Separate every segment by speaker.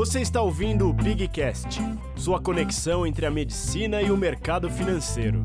Speaker 1: Você está ouvindo o Pigcast, sua conexão entre a medicina e o mercado financeiro.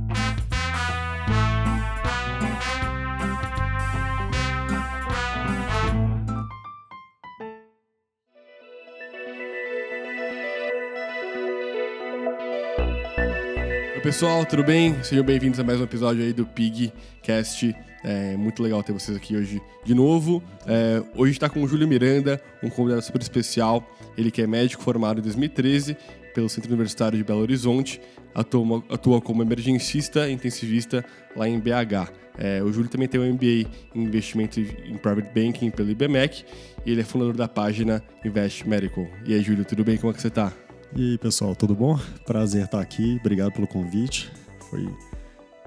Speaker 2: Pessoal, tudo bem? Sejam bem-vindos a mais um episódio aí do Pigcast. É muito legal ter vocês aqui hoje de novo. É, hoje está com o Júlio Miranda, um convidado super especial. Ele que é médico formado em 2013 pelo Centro Universitário de Belo Horizonte, atua, atua como emergencista intensivista lá em BH. É, o Júlio também tem um MBA em investimento em private banking pelo IBMEC e ele é fundador da página Invest Medical. E aí, Júlio, tudo bem? Como é que você está?
Speaker 3: E aí, pessoal, tudo bom? Prazer estar aqui. Obrigado pelo convite. Foi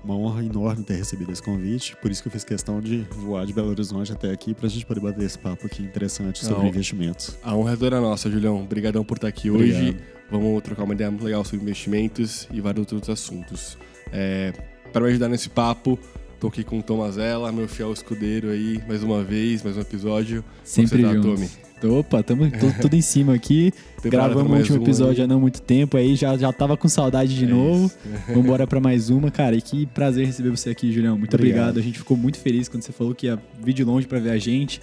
Speaker 3: uma honra enorme ter recebido esse convite. Por isso que eu fiz questão de voar de Belo Horizonte até aqui para a gente poder bater esse papo aqui interessante sobre
Speaker 2: Não.
Speaker 3: investimentos.
Speaker 2: A honra é toda nossa, Julião. Obrigadão por estar aqui
Speaker 3: Obrigado.
Speaker 2: hoje. Vamos trocar uma ideia muito legal sobre investimentos e vários outros assuntos. É, para me ajudar nesse papo, tô aqui com o Tomazella, meu fiel escudeiro aí, mais uma vez, mais um episódio.
Speaker 4: Sempre
Speaker 2: Como você tá. Tommy?
Speaker 4: Opa, tamo tu- tudo em cima aqui. Gravamos o último episódio há não muito tempo aí, já, já tava com saudade de
Speaker 2: É
Speaker 4: novo.
Speaker 2: isso.
Speaker 4: Vambora pra mais uma, cara. E que prazer receber você aqui, Julião. Muito
Speaker 3: Obrigado.
Speaker 4: obrigado. A gente ficou muito feliz quando você falou que ia vir de longe pra ver a gente.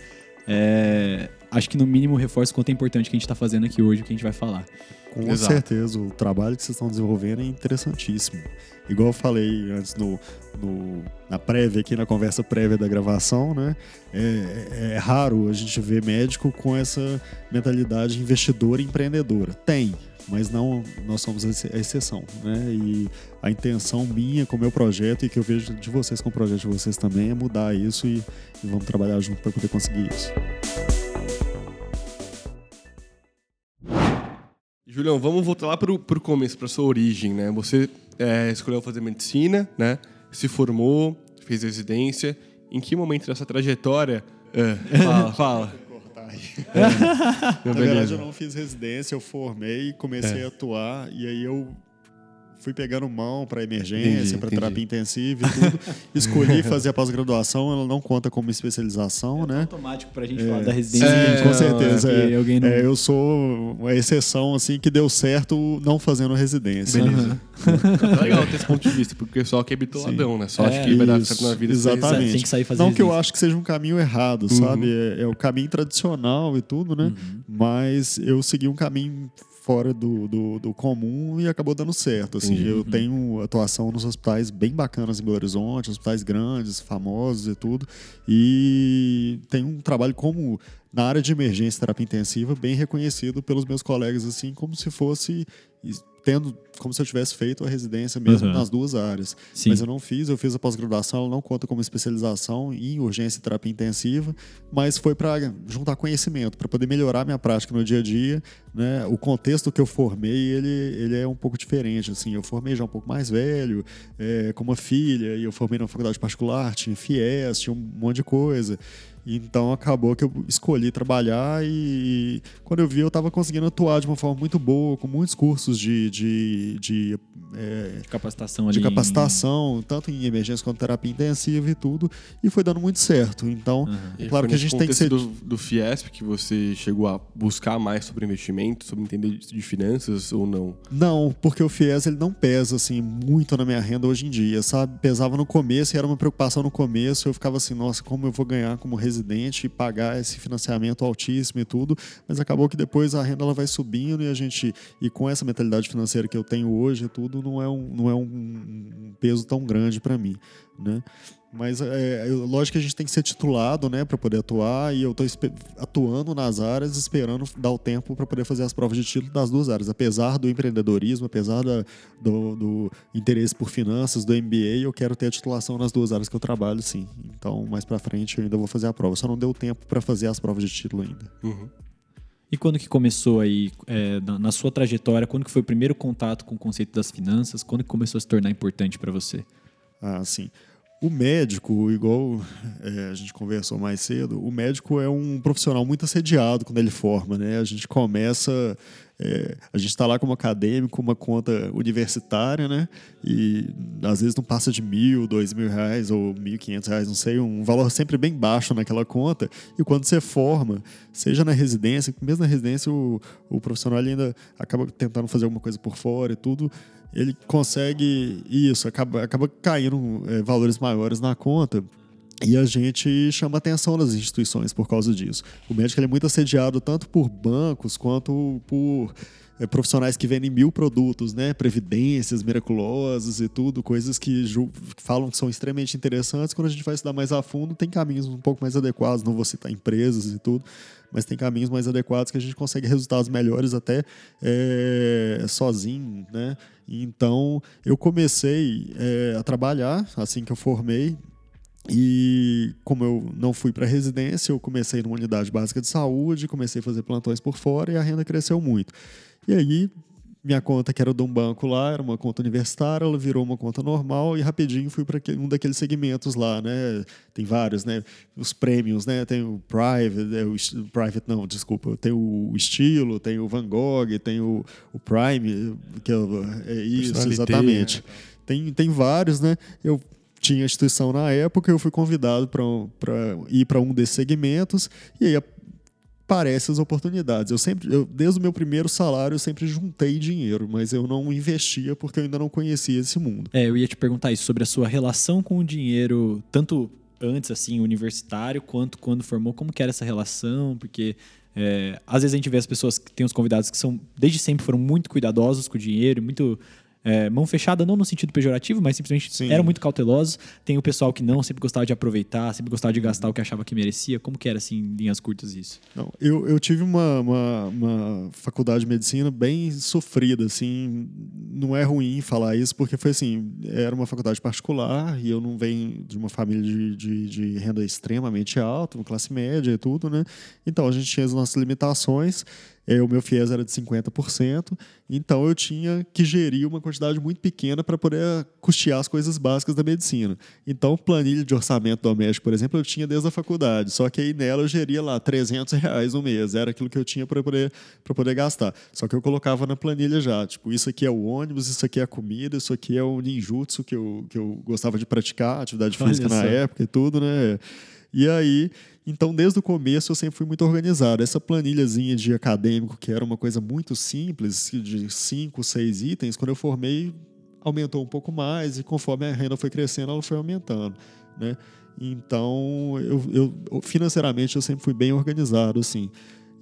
Speaker 4: É, acho que no mínimo reforça o quanto é importante que a gente tá fazendo aqui hoje, o que a gente vai falar.
Speaker 3: Com
Speaker 2: Exato.
Speaker 3: certeza, o trabalho que vocês estão desenvolvendo é interessantíssimo. Igual eu falei antes no, no- na prévia, aqui na conversa prévia da gravação, né? É, é raro a gente ver médico com essa mentalidade investidora e empreendedora. Tem, mas não nós somos a exceção, né? E a intenção minha com o meu projeto e que eu vejo de vocês com o projeto de vocês também é mudar isso e, e vamos trabalhar junto para poder conseguir isso.
Speaker 2: Julião, vamos voltar lá pro, pro começo, pra sua origem, né? Você é, escolheu fazer medicina, né? Se formou, fez residência. Em que momento dessa trajetória... É, fala, fala. Não,
Speaker 3: Na verdade, eu não fiz residência, eu formei, comecei a atuar e aí eu fui pegando mão para emergência, para terapia intensiva e tudo. Escolhi fazer a pós-graduação, ela não conta como especialização, né?
Speaker 4: automático pra gente falar da residência.
Speaker 2: É,
Speaker 4: a
Speaker 3: com
Speaker 4: não-
Speaker 3: certeza. é.
Speaker 4: alguém não...
Speaker 3: É, eu sou uma exceção assim que deu certo não fazendo residência.
Speaker 2: Beleza. É legal ter esse ponto de vista, porque o pessoal que é bitoladão, né? Só
Speaker 4: É,
Speaker 2: acha que vai dar certo na vida.
Speaker 3: exatamente.
Speaker 4: Tem que sair fazer
Speaker 3: Não que eu acho que seja um caminho errado, sabe? É, é o caminho tradicional e tudo, né? Mas eu segui um caminho fora do, do, do comum e acabou dando certo. Assim,
Speaker 2: Entendi.
Speaker 3: eu tenho atuação nos hospitais bem bacanas em Belo Horizonte, hospitais grandes, famosos e tudo. E tenho um trabalho como na área de emergência terapia intensiva bem reconhecido pelos meus colegas, assim, como se fosse tendo como se eu tivesse feito a residência mesmo
Speaker 4: Uhum.
Speaker 3: nas duas áreas.
Speaker 4: Sim.
Speaker 3: Mas eu não fiz, eu fiz a pós-graduação, ela não conta como especialização em urgência e terapia intensiva, mas foi para juntar conhecimento, para poder melhorar minha prática no dia a dia. Né? O contexto que eu formei, ele, ele é um pouco diferente. Assim, eu formei já um pouco mais velho, é, com uma filha, e eu formei na faculdade particular, tinha FIES, tinha um monte de coisa. Então acabou que eu escolhi trabalhar e quando eu vi eu estava conseguindo atuar de uma forma muito boa, com muitos cursos de, de, de, é,
Speaker 4: De capacitação ali.
Speaker 3: de capacitação, tanto em emergência quanto terapia intensiva e tudo, e foi dando muito certo. Então, é claro que a gente tem que ser.
Speaker 2: do, do Fiesp que você chegou a buscar mais sobre investimento, sobre entender de finanças ou não?
Speaker 3: Não, porque o FIES ele não pesa assim muito na minha renda hoje em dia, sabe? Pesava no começo e era uma preocupação no começo. Eu ficava assim, nossa, como eu vou ganhar como residente e pagar esse financiamento altíssimo e tudo. Mas acabou que depois a renda ela vai subindo e a gente e com essa mentalidade financeira que eu tenho hoje e tudo não é um, não é um, um peso tão grande para mim, né? Mas é, eu- lógico que a gente tem que ser titulado, né, para poder atuar, e eu estou atuando nas áreas, esperando dar o tempo para poder fazer as provas de título das duas áreas. Apesar do empreendedorismo, apesar da- do, do interesse por finanças, do MBA, eu quero ter a titulação nas duas áreas que eu trabalho, sim. Então, mais para frente, eu ainda vou fazer a prova. Só não deu tempo para fazer as provas de título ainda.
Speaker 2: Uhum.
Speaker 4: E quando que começou aí, é, na, na sua trajetória, quando que foi o primeiro contato com o conceito das finanças? Quando que começou a se tornar importante pra você?
Speaker 3: Ah, sim. O médico, igual é, a gente conversou mais cedo, o médico é um profissional muito assediado quando ele forma, né? A gente começa, é, a gente está lá como acadêmico, uma conta universitária, né? E às vezes não passa de mil, dois mil reais ou mil quinhentos reais, não sei, um valor sempre bem baixo naquela conta. E quando você forma, seja na residência, mesmo na residência, o, o profissional ainda acaba tentando fazer alguma coisa por fora e tudo ele consegue isso, acaba, acaba caindo é, valores maiores na conta. E a gente chama atenção das instituições por causa disso. O médico é muito assediado tanto por bancos quanto por é, profissionais que vendem mil produtos, né? Previdências miraculosas e tudo, coisas que falam que são extremamente interessantes. Quando a gente vai estudar mais a fundo, tem caminhos um pouco mais adequados, não vou citar empresas e tudo, mas tem caminhos mais adequados que a gente consegue resultados melhores até é, sozinho, né? Então, eu comecei é, a trabalhar assim que eu formei. E como eu não fui para residência, eu comecei numa unidade básica de saúde, comecei a fazer plantões por fora e a renda cresceu muito. E aí, minha conta, que era de um banco lá, era uma conta universitária, ela virou uma conta normal e rapidinho fui para um daqueles segmentos lá, né? Tem vários, né? Os prêmios, né? Tem o private, é o private não, desculpa, tem o estilo, tem o Van Gogh, tem o, o Prime, que é, é isso, exatamente. Né? Tem, tem vários, né? Eu tinha instituição na época, eu fui convidado para ir para um desses segmentos e aí aparecem as oportunidades. Eu sempre, eu, desde o meu primeiro salário, eu sempre juntei dinheiro, mas eu não investia porque eu ainda não conhecia esse mundo.
Speaker 4: É, eu ia te perguntar isso sobre a sua relação com o dinheiro, tanto antes assim universitário quanto quando formou, como que era essa relação? Porque é, às vezes a gente vê as pessoas que têm os convidados que são desde sempre foram muito cuidadosos com o dinheiro, muito é, mão fechada, não no sentido pejorativo, mas simplesmente Sim. eram muito cautelosos. Tem o pessoal que não, sempre gostava de aproveitar, sempre gostava de gastar o que achava que merecia. Como que era, assim, em linhas curtas isso?
Speaker 3: Não, eu, eu tive uma, uma, uma faculdade de medicina bem sofrida, assim, não é ruim falar isso, porque foi assim, era uma faculdade particular e eu não venho de uma família de, de, de renda extremamente alta, classe média e tudo, né? Então a gente tinha as nossas limitações é, o meu FIES era de 50%, então eu tinha que gerir uma quantidade muito pequena para poder custear as coisas básicas da medicina. Então, planilha de orçamento doméstico, por exemplo, eu tinha desde a faculdade, só que aí nela eu geria lá 300 reais no mês, era aquilo que eu tinha para poder, poder gastar. Só que eu colocava na planilha já, tipo, isso aqui é o ônibus, isso aqui é a comida, isso aqui é o ninjutsu que eu, que eu gostava de praticar, atividade física na época e tudo, né? E aí então, desde o começo, eu sempre fui muito organizado. Essa planilhazinha de acadêmico, que era uma coisa muito simples, de cinco, seis itens, quando eu formei, aumentou um pouco mais, e conforme a renda foi crescendo, ela foi aumentando. Né? Então, eu, eu financeiramente, eu sempre fui bem organizado. assim.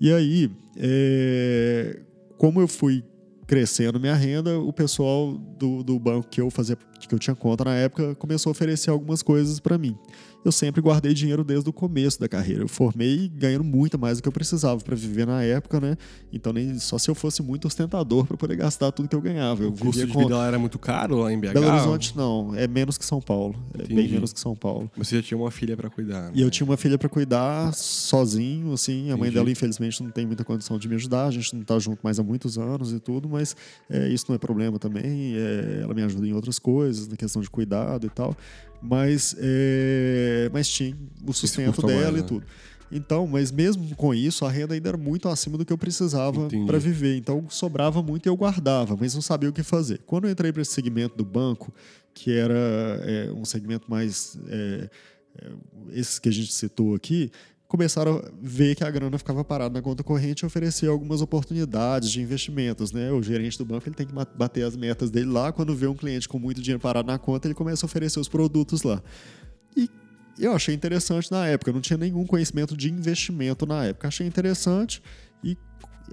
Speaker 3: E aí, é, como eu fui crescendo minha renda, o pessoal do, do banco que eu fazia, que eu tinha conta na época, começou a oferecer algumas coisas para mim eu sempre guardei dinheiro desde o começo da carreira. Eu formei ganhando muito mais do que eu precisava para viver na época, né? Então nem só se eu fosse muito ostentador para poder gastar tudo que eu ganhava. Eu
Speaker 2: o custo de com... vida lá era muito caro lá em BH?
Speaker 3: Belo Horizonte não, é menos que São Paulo. Entendi. É bem menos que São Paulo.
Speaker 2: Mas você já tinha uma filha para cuidar. Né?
Speaker 3: E eu tinha uma filha para cuidar sozinho, assim. A Entendi. mãe dela infelizmente não tem muita condição de me ajudar. A gente não tá junto mais há muitos anos e tudo, mas é, isso não é problema também. É, ela me ajuda em outras coisas, na questão de cuidado e tal mas, é, mas tinha o sustento dela mais, e né? tudo. Então, mas mesmo com isso, a renda ainda era muito acima do que eu precisava para viver. Então, sobrava muito e eu guardava, mas não sabia o que fazer. Quando eu entrei para esse segmento do banco, que era é, um segmento mais. É, é, esse que a gente citou aqui, começaram a ver que a grana ficava parada na conta corrente e oferecer algumas oportunidades de investimentos. Né? O gerente do banco ele tem que bater as metas dele lá. Quando vê um cliente com muito dinheiro parado na conta, ele começa a oferecer os produtos lá. E eu achei interessante na época. Eu não tinha nenhum conhecimento de investimento na época. Achei interessante e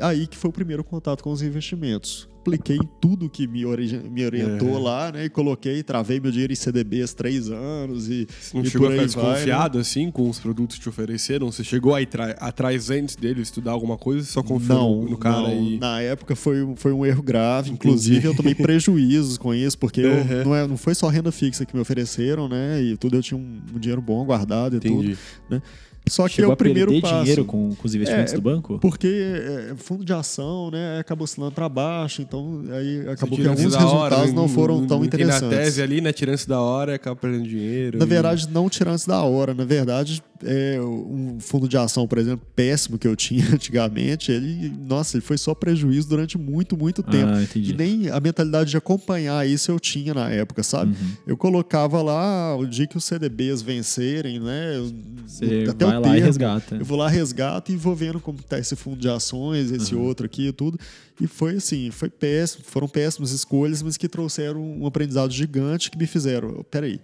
Speaker 3: aí que foi o primeiro contato com os investimentos apliquei tudo que me, me orientou é. lá, né? E coloquei, travei meu dinheiro em CDBs três anos e.
Speaker 2: Você não e chegou a ficar desconfiado né? assim com os produtos que te ofereceram? Você chegou aí atrás antes dele estudar alguma coisa só confiou
Speaker 3: não,
Speaker 2: no cara
Speaker 3: não.
Speaker 2: e.
Speaker 3: Na época foi, foi um erro grave. Entendi. Inclusive, eu tomei prejuízos com isso, porque uhum. eu, não, é, não foi só renda fixa que me ofereceram, né? E tudo eu tinha um, um dinheiro bom guardado e Entendi. tudo. Né? Só que
Speaker 4: Chegou
Speaker 3: é o primeiro passo.
Speaker 4: dinheiro com, com os investimentos
Speaker 3: É,
Speaker 4: do banco?
Speaker 3: Porque é, fundo de ação, né, acabou oscilando para baixo, então aí acabou que alguns
Speaker 2: da hora,
Speaker 3: resultados não foram tão
Speaker 2: tem Na
Speaker 3: interessantes.
Speaker 2: tese ali, né? Tirando-se da hora, acaba perdendo dinheiro.
Speaker 3: Na
Speaker 2: e-
Speaker 3: verdade, não tirando da hora. Na verdade, é, um fundo de ação, por exemplo, péssimo que eu tinha antigamente, ele, nossa, ele foi só prejuízo durante muito, muito tempo.
Speaker 4: Ah.
Speaker 3: E nem a mentalidade de acompanhar isso eu tinha na época, sabe?
Speaker 4: Uhum.
Speaker 3: Eu colocava lá o dia que os CDBs vencerem, né? eu-
Speaker 4: Você
Speaker 3: até
Speaker 4: vai
Speaker 3: o
Speaker 4: lá e
Speaker 3: termo,
Speaker 4: resgata.
Speaker 3: Eu vou lá, resgato e vou vendo como tá esse fundo de ações, esse
Speaker 4: Uhum.
Speaker 3: outro aqui e tudo. E foi assim, foi péssimo, foram péssimas escolhas, mas que trouxeram um aprendizado gigante que me fizeram. Peraí,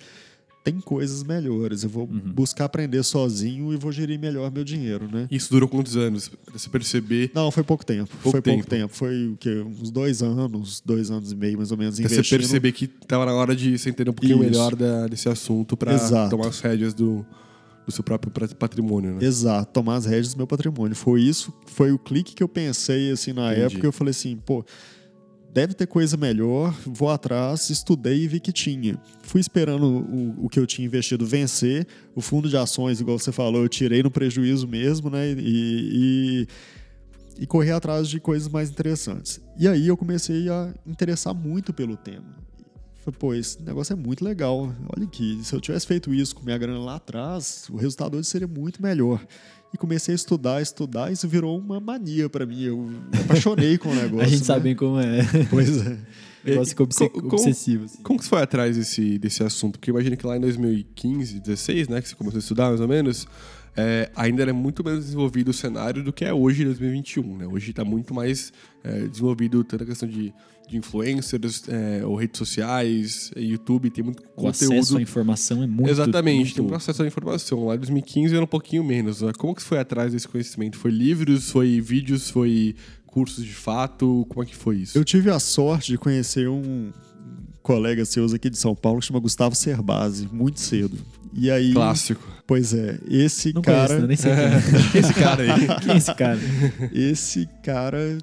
Speaker 3: tem coisas melhores. Eu vou
Speaker 4: Uhum.
Speaker 3: buscar aprender sozinho e vou gerir melhor meu dinheiro, né?
Speaker 2: Isso durou quantos anos? Pra você perceber.
Speaker 3: Não, foi pouco tempo.
Speaker 2: Pouco
Speaker 3: foi
Speaker 2: tempo.
Speaker 3: pouco tempo. Foi o quê? Uns dois anos, dois anos e meio, mais ou menos,
Speaker 2: Pra você
Speaker 3: investindo.
Speaker 2: perceber que tava na hora de você entender um pouquinho
Speaker 3: Isso.
Speaker 2: melhor da- desse assunto
Speaker 3: Exato.
Speaker 2: tomar as rédeas do, do seu próprio patrimônio, né?
Speaker 3: Exato, tomar as rédeas do meu patrimônio. Foi isso, foi o clique que eu pensei assim na
Speaker 2: Entendi.
Speaker 3: época. Eu falei assim, pô, deve ter coisa melhor. Vou atrás, estudei e vi que tinha. Fui esperando o, o que eu tinha investido vencer. O fundo de ações, igual você falou, eu tirei no prejuízo mesmo, né? E, e, e corri atrás de coisas mais interessantes. E aí eu comecei a interessar muito pelo tema. Falei, pô, esse negócio é muito legal. Olha aqui, se eu tivesse feito isso com minha grana lá atrás, o resultado hoje seria muito melhor. E comecei a estudar, estudar, isso virou uma mania pra mim. Eu me apaixonei com o negócio.
Speaker 4: A gente
Speaker 3: né?
Speaker 4: sabe bem como é.
Speaker 3: Pois é.
Speaker 4: O negócio
Speaker 2: Co- como-
Speaker 4: obsessivo. assim.
Speaker 2: Como que você foi atrás desse, desse assunto? Porque imagina que lá em 2015, 16, né, que você começou a estudar mais ou menos, é, ainda era muito menos desenvolvido o cenário do que é hoje em 2021, né? Hoje está muito mais é, desenvolvido toda a questão de, de influencers, é, ou redes sociais, YouTube, tem muito
Speaker 4: O acesso à
Speaker 2: conteúdo.
Speaker 4: informação é muito.
Speaker 2: Exatamente,
Speaker 4: muito...
Speaker 2: tem um processo de informação. Lá em 2015 era um pouquinho menos. né? Como que foi atrás desse conhecimento? Foi livros, foi vídeos, foi cursos de fato? Como é que foi isso?
Speaker 3: Eu tive a sorte de conhecer um colega seu aqui de São Paulo que chama Gustavo Cerbasi, muito cedo. E aí.
Speaker 2: Clássico.
Speaker 3: Pois é, esse
Speaker 4: Não
Speaker 3: cara.
Speaker 4: conheço, né? nem sei quem é.
Speaker 2: Quem é esse cara aí?
Speaker 4: Quem é esse cara?
Speaker 3: esse cara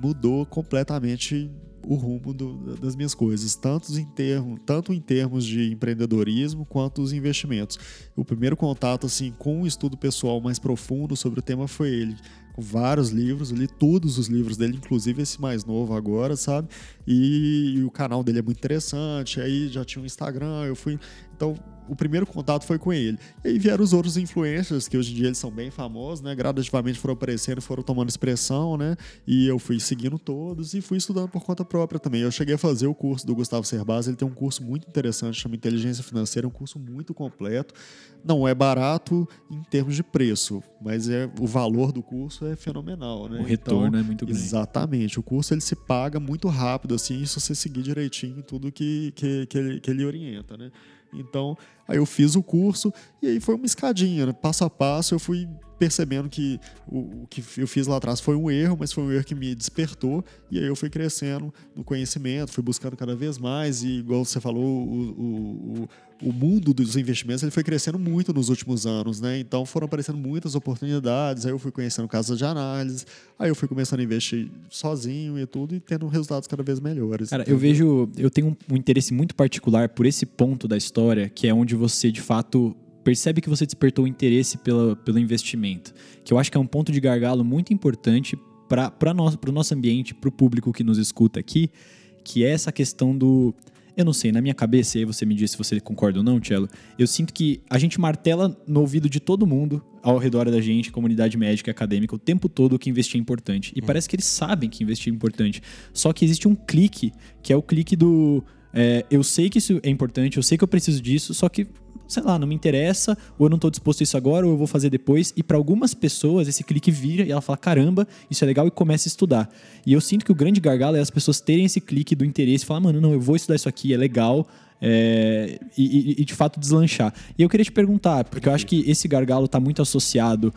Speaker 3: mudou completamente o rumo do- das minhas coisas, tanto em, termos, tanto em termos de empreendedorismo quanto os investimentos. O primeiro contato assim com um estudo pessoal mais profundo sobre o tema foi ele, com vários livros, li todos os livros dele, inclusive esse mais novo agora, sabe? E, e o canal dele é muito interessante. Aí já tinha um Instagram, eu fui, então o primeiro contato foi com ele. E aí vieram os outros influencers, que hoje em dia eles são bem famosos, né? Gradativamente foram aparecendo, foram tomando expressão, né? E eu fui seguindo todos e fui estudando por conta própria também. Eu cheguei a fazer o curso do Gustavo Cerbasi, ele tem um curso muito interessante, chama Inteligência Financeira, um curso muito completo. Não é barato em termos de preço, mas é o valor do curso é fenomenal, né?
Speaker 4: O retorno é muito grande.
Speaker 3: Exatamente. O curso ele se paga muito rápido, assim, se você seguir direitinho tudo que, que, que, ele, que ele orienta, né? Então, aí eu fiz o curso e aí foi uma escadinha, né? passo a passo eu fui percebendo que o, o que eu fiz lá atrás foi um erro, mas foi um erro que me despertou e aí eu fui crescendo no conhecimento, fui buscando cada vez mais e igual você falou, o, o, o, mundo dos investimentos ele foi crescendo muito nos últimos anos, né? Então foram aparecendo muitas oportunidades, aí eu fui conhecendo casas de análise, aí eu fui começando a investir sozinho e tudo e tendo resultados cada vez melhores.
Speaker 4: Cara, eu vejo. Eu tenho um interesse muito particular por esse ponto da história, que é onde você, de fato, percebe que você despertou interesse pela, pelo investimento. Que eu acho que é um ponto de gargalo muito importante para nosso, o nosso ambiente, para o público que nos escuta aqui, que é essa questão do. Eu não sei, na minha cabeça, e aí você me diz se você concorda ou não, Tchelo, eu sinto que a gente martela no ouvido de todo mundo ao redor da gente, comunidade médica e acadêmica, o tempo todo que investir é importante. E parece que eles sabem que investir é importante. Só que existe um clique, que é o clique do. É, eu sei que isso é importante, eu sei que eu preciso disso, só que, sei lá, não me interessa, ou eu não tô disposto a isso agora, ou eu vou fazer depois. E para algumas pessoas, esse clique vira e ela fala: caramba, isso é legal, e começa a estudar. E eu sinto que o grande gargalo é as pessoas terem esse clique do interesse e falar: mano, não, eu vou estudar isso aqui, é legal. é, e, e- de fato deslanchar. E eu queria te perguntar, porque eu acho que esse gargalo está muito associado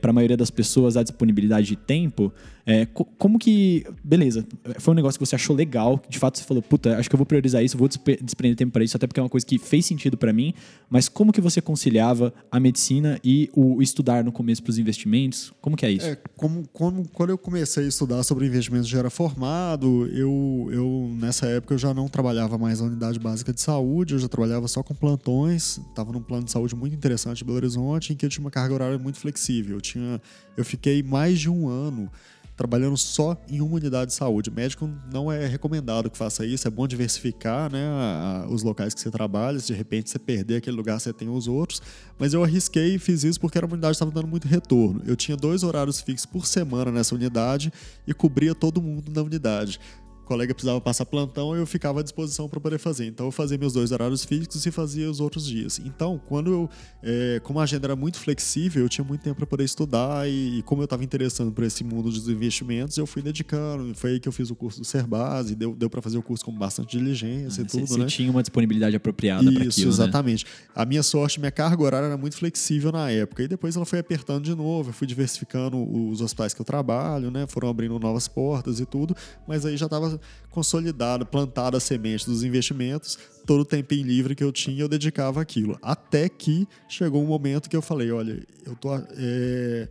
Speaker 4: para a maioria das pessoas à disponibilidade de tempo. É, co- como que. Beleza, foi um negócio que você achou legal, de fato você falou, puta, acho que eu vou priorizar isso, vou desprender tempo para isso, até porque é uma coisa que fez sentido para mim. Mas como que você conciliava a medicina e o estudar no começo para os investimentos? Como que é isso?
Speaker 3: É, como, como- quando eu comecei a estudar sobre investimentos já era formado, eu, eu nessa época eu já não trabalhava mais na unidade básica de de saúde, eu já trabalhava só com plantões, estava num plano de saúde muito interessante em Belo Horizonte, em que eu tinha uma carga horária muito flexível. Eu, tinha, eu fiquei mais de um ano trabalhando só em uma unidade de saúde. Médico não é recomendado que faça isso, é bom diversificar né, a, a, os locais que você trabalha, se de repente você perder aquele lugar, você tem os outros. Mas eu arrisquei e fiz isso porque era uma unidade que estava dando muito retorno. Eu tinha dois horários fixos por semana nessa unidade e cobria todo mundo na unidade colega precisava passar plantão, eu ficava à disposição para poder fazer. Então eu fazia meus dois horários fixos e fazia os outros dias. Então, quando eu, é, como a agenda era muito flexível, eu tinha muito tempo para poder estudar e, e, como eu estava interessando por esse mundo dos investimentos, eu fui dedicando. Foi aí que eu fiz o curso do Serbase, deu, deu para fazer o curso com bastante diligência ah, e tudo,
Speaker 4: você
Speaker 3: né?
Speaker 4: tinha uma disponibilidade apropriada para aquilo,
Speaker 3: Isso,
Speaker 4: né?
Speaker 3: exatamente. Né? A minha sorte, minha carga horária era muito flexível na época e depois ela foi apertando de novo. Eu fui diversificando os hospitais que eu trabalho, né? Foram abrindo novas portas e tudo, mas aí já estava consolidado dado, plantado a semente dos investimentos, todo o tempinho livre que eu tinha eu dedicava aquilo. Até que chegou um momento que eu falei, olha, eu tô... É,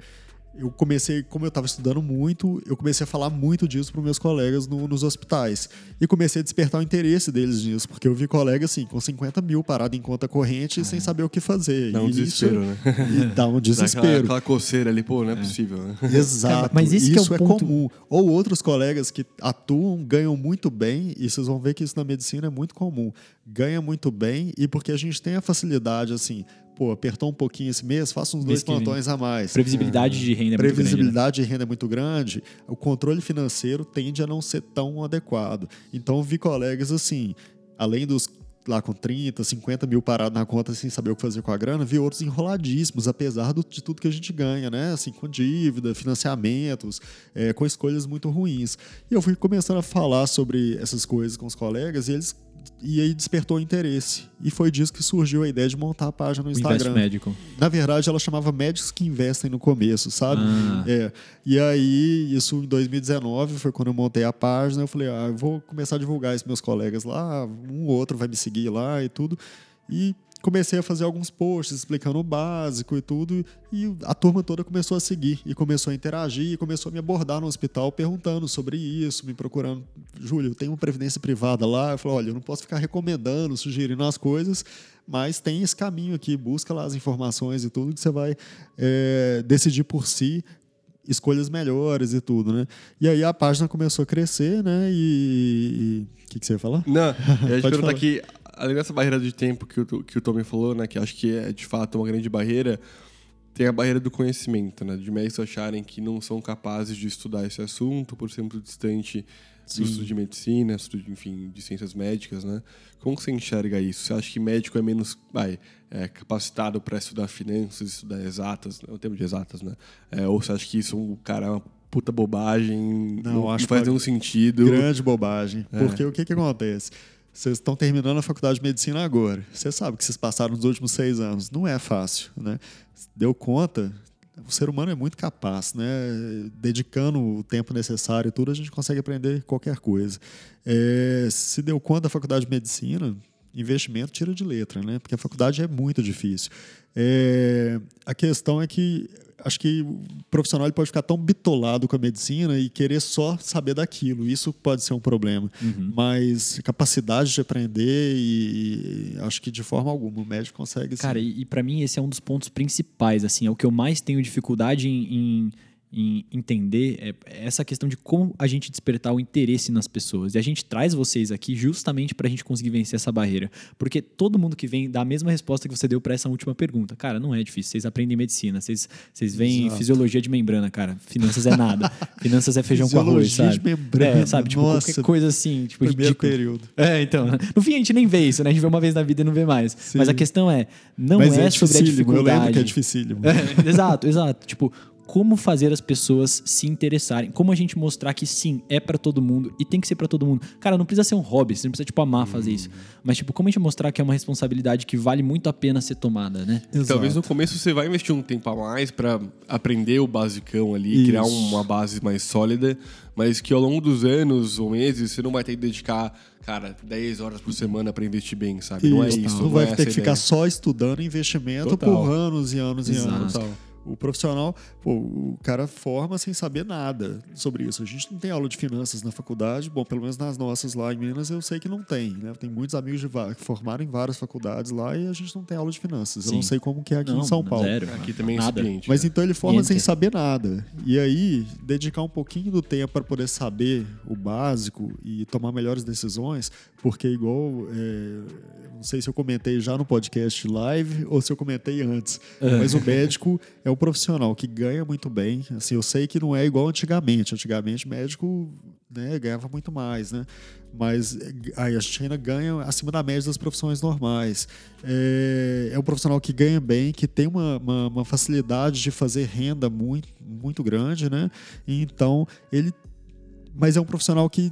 Speaker 3: eu comecei, como eu estava estudando muito, eu comecei a falar muito disso para meus colegas no, nos hospitais. E comecei a despertar o interesse deles nisso, porque eu vi colegas assim, com 50 mil parado em conta corrente ah, sem saber o que fazer.
Speaker 2: Dá um
Speaker 3: e
Speaker 2: desespero,
Speaker 3: isso,
Speaker 2: né?
Speaker 3: dá um desespero.
Speaker 2: Dá aquela, aquela, coceira ali, pô, não é, é. possível. Né?
Speaker 3: Exato. Cara, mas isso é, é ponto... comum. Ou outros colegas que atuam, ganham muito bem, e vocês vão ver que isso na medicina é muito comum. Ganha muito bem, e porque a gente tem a facilidade, assim, pô, apertou um pouquinho esse mês, faça uns dois plantões a mais.
Speaker 4: Previsibilidade de renda é
Speaker 3: Previsibilidade
Speaker 4: muito grande. Né?
Speaker 3: de renda é muito grande. O controle financeiro tende a não ser tão adequado. Então, vi colegas assim, além dos lá com 30, 50 mil parados na conta sem saber o que fazer com a grana, vi outros enroladíssimos, apesar do, de tudo que a gente ganha, né? Assim, com dívida, financiamentos, é, com escolhas muito ruins. E eu fui começando a falar sobre essas coisas com os colegas e eles e aí despertou interesse. E foi disso que surgiu a ideia de montar a página no o Instagram.
Speaker 4: Invest Médico.
Speaker 3: Na verdade, ela chamava Médicos que Investem no começo, sabe?
Speaker 4: Ah.
Speaker 3: É. E aí, isso em 2019, foi quando eu montei a página. Eu falei, ah, eu vou começar a divulgar isso meus colegas lá, um ou outro vai me seguir lá e tudo. E comecei a fazer alguns posts explicando o básico e tudo, e a turma toda começou a seguir e começou a interagir e começou a me abordar no hospital perguntando sobre isso, me procurando. Júlio, tem uma previdência privada lá? Eu falei, olha, eu não posso ficar recomendando, sugerindo as coisas, mas tem esse caminho aqui, busca lá as informações e tudo que você vai é, decidir por si escolhas melhores e tudo, né? E aí a página começou a crescer, né? E o que, que você ia falar?
Speaker 2: Não, eu ia te perguntar aqui além dessa barreira de tempo que o, que o Tommy falou, né, que acho que é de fato uma grande barreira, tem a barreira do conhecimento, né, de médicos acharem que não são capazes de estudar esse assunto por ser muito distante do estudo de medicina, estudo, enfim, de ciências médicas, né? Como você enxerga isso? Você acha que médico é menos vai, é, capacitado para estudar finanças, estudar exatas, o termo de exatas, né? É, ou você acha que isso o cara é uma puta bobagem, não, não acho faz nenhum sentido?
Speaker 3: Grande bobagem. É. Porque o que que acontece? Vocês estão terminando a faculdade de medicina agora. Você sabe que vocês passaram nos últimos seis anos. Não é fácil, né? Deu conta. O ser humano é muito capaz, né? Dedicando o tempo necessário e tudo, a gente consegue aprender qualquer coisa. É, se deu conta da faculdade de medicina, investimento tira de letra, né? Porque a faculdade é muito difícil. É, a questão é que acho que o profissional pode ficar tão bitolado com a medicina e querer só saber daquilo. Isso pode ser um problema.
Speaker 4: Uhum.
Speaker 3: Mas capacidade de aprender e, e, acho que de forma alguma o médico consegue.
Speaker 4: Cara, sim. e, e para mim esse é um dos pontos principais. Assim, é o que eu mais tenho dificuldade em, em em entender é essa questão de como a gente despertar o interesse nas pessoas. E a gente traz vocês aqui justamente para a gente conseguir vencer essa barreira. Porque todo mundo que vem dá a mesma resposta que você deu para essa última pergunta. Cara, não é difícil. Vocês aprendem medicina, vocês, vocês veem Exato. fisiologia de membrana, cara. Finanças é nada. Finanças é feijão com arroz, sabe?
Speaker 3: de membrana.
Speaker 4: É, sabe? Tipo,
Speaker 3: Nossa,
Speaker 4: qualquer coisa assim. Tipo,
Speaker 3: primeiro
Speaker 4: ridículo.
Speaker 3: período.
Speaker 4: É, então. No fim, a gente nem vê isso, né? A gente vê uma vez na vida e não vê mais. Sim. Mas a questão é, não
Speaker 3: Mas
Speaker 4: é,
Speaker 3: é
Speaker 4: sobre a dificuldade.
Speaker 3: Eu lembro que é dificílimo.
Speaker 4: É, exato, exato. Tipo, como fazer as pessoas se interessarem, como a gente mostrar que sim, é para todo mundo e tem que ser para todo mundo. Cara, não precisa ser um hobby, você não precisa tipo amar fazer isso, mas tipo, como a gente mostrar que é uma responsabilidade que vale muito a pena ser tomada, né?
Speaker 2: Exato. Talvez no começo você vai investir um tempo a mais para aprender o basicão ali, isso. criar uma base mais sólida, mas que ao longo dos anos ou meses você não vai ter que dedicar cara, 10 horas por semana para investir bem, sabe? Isso, não é isso.
Speaker 3: Não, não vai é ter que ficar só estudando investimento Total. por anos e anos
Speaker 4: Exato.
Speaker 3: e anos.
Speaker 4: Total.
Speaker 3: O profissional, pô, o cara forma sem saber nada sobre isso. A gente não tem aula de finanças na faculdade, bom, pelo menos nas nossas lá em Minas eu sei que não tem, né? Tem muitos amigos que formaram em várias faculdades lá e a gente não tem aula de finanças. Eu não
Speaker 4: Sim.
Speaker 3: sei como que é aqui
Speaker 4: Não,
Speaker 3: em São Paulo.
Speaker 4: zero.
Speaker 2: Aqui também é
Speaker 4: Nada.
Speaker 2: incipiente.
Speaker 3: Mas
Speaker 2: né?
Speaker 3: então ele forma sem saber nada. E aí, dedicar um pouquinho do tempo para poder saber o básico e tomar melhores decisões, porque igual, é, não sei se eu comentei já no podcast live ou se eu comentei antes, mas o médico é um profissional que ganha muito bem. Assim, eu sei que não é igual antigamente. Antigamente, médico né, ganhava muito mais, né? Mas eh, aí a gente ainda ganha acima da média das profissões normais. É, é um profissional que ganha bem, que tem uma, uma, uma facilidade de fazer renda muito, muito grande, né? Então, ele. Mas é um profissional que,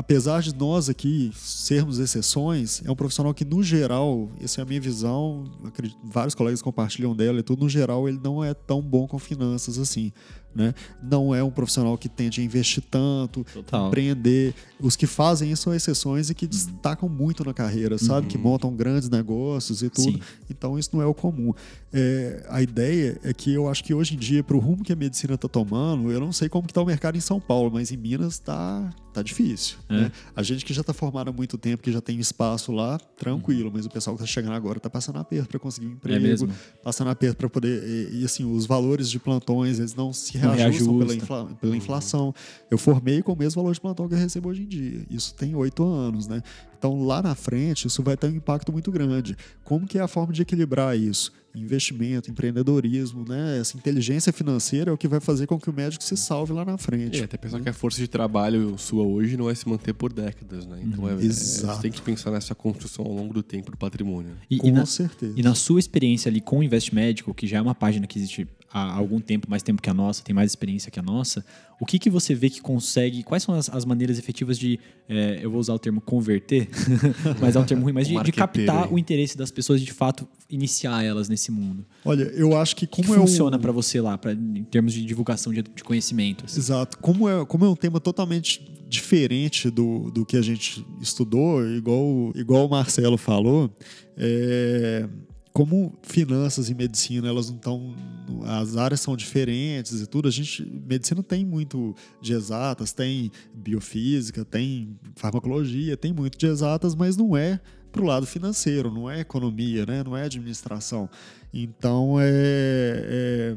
Speaker 3: apesar de nós aqui sermos exceções, é um profissional que, no geral, essa é a minha visão, acredito, vários colegas compartilham dela e tudo, no geral, ele não é tão bom com finanças assim. Né? Não é um profissional que tende a investir tanto,
Speaker 4: Total.
Speaker 3: empreender. Os que fazem isso são exceções e que destacam muito na carreira, sabe? Que montam grandes negócios e tudo.
Speaker 4: Sim.
Speaker 3: Então isso não é o comum. É, a ideia é que eu acho que hoje em dia, para o rumo que a medicina está tomando, eu não sei como está o mercado em São Paulo, mas em Minas está tá difícil.
Speaker 4: É.
Speaker 3: né? A gente que já está formado há muito tempo, que já tem espaço lá, tranquilo, mas o pessoal que está chegando agora está passando aperto para conseguir um emprego,
Speaker 4: mesmo?
Speaker 3: passando aperto para poder. E, e, assim, os valores de plantões, eles não se Reajustam pela, infla- pela inflação. Eu formei com o mesmo valor de plantão que eu recebo hoje em dia. Isso tem oito anos, né? Então, lá na frente, isso vai ter um impacto muito grande. Como que é a forma de equilibrar isso? Investimento, empreendedorismo, né? Essa inteligência financeira é o que vai fazer com que o médico se salve lá na frente.
Speaker 2: É, até pensar que a força de trabalho sua hoje não vai se manter por décadas, né? Então é, é-
Speaker 3: Exato.
Speaker 2: você tem que pensar nessa construção ao longo do tempo do patrimônio.
Speaker 4: E,
Speaker 3: Com
Speaker 4: e na,
Speaker 3: certeza.
Speaker 4: e na sua experiência ali com o Invest Médico, que já é uma página que existe há algum tempo, mais tempo que a nossa, tem mais experiência que a nossa, o que, que você vê que consegue, quais são as, as maneiras efetivas de, é, eu vou usar o termo converter, mas é um termo ruim, mas de, de captar o interesse das pessoas de, de fato iniciar elas nesse mundo?
Speaker 3: Olha, eu acho que como
Speaker 4: que
Speaker 3: é um-
Speaker 4: funciona pra você lá, pra, em termos de divulgação de, de conhecimento? assim?
Speaker 3: Exato. Como é, como é um tema totalmente diferente do, do que a gente estudou, igual, igual o Marcelo falou, é, como finanças e medicina, elas não estão. As áreas são diferentes e tudo. A gente. Medicina tem muito de exatas, tem biofísica, tem farmacologia, tem muito de exatas, mas não é para o lado financeiro, não é economia, né? não é administração. Então, é, é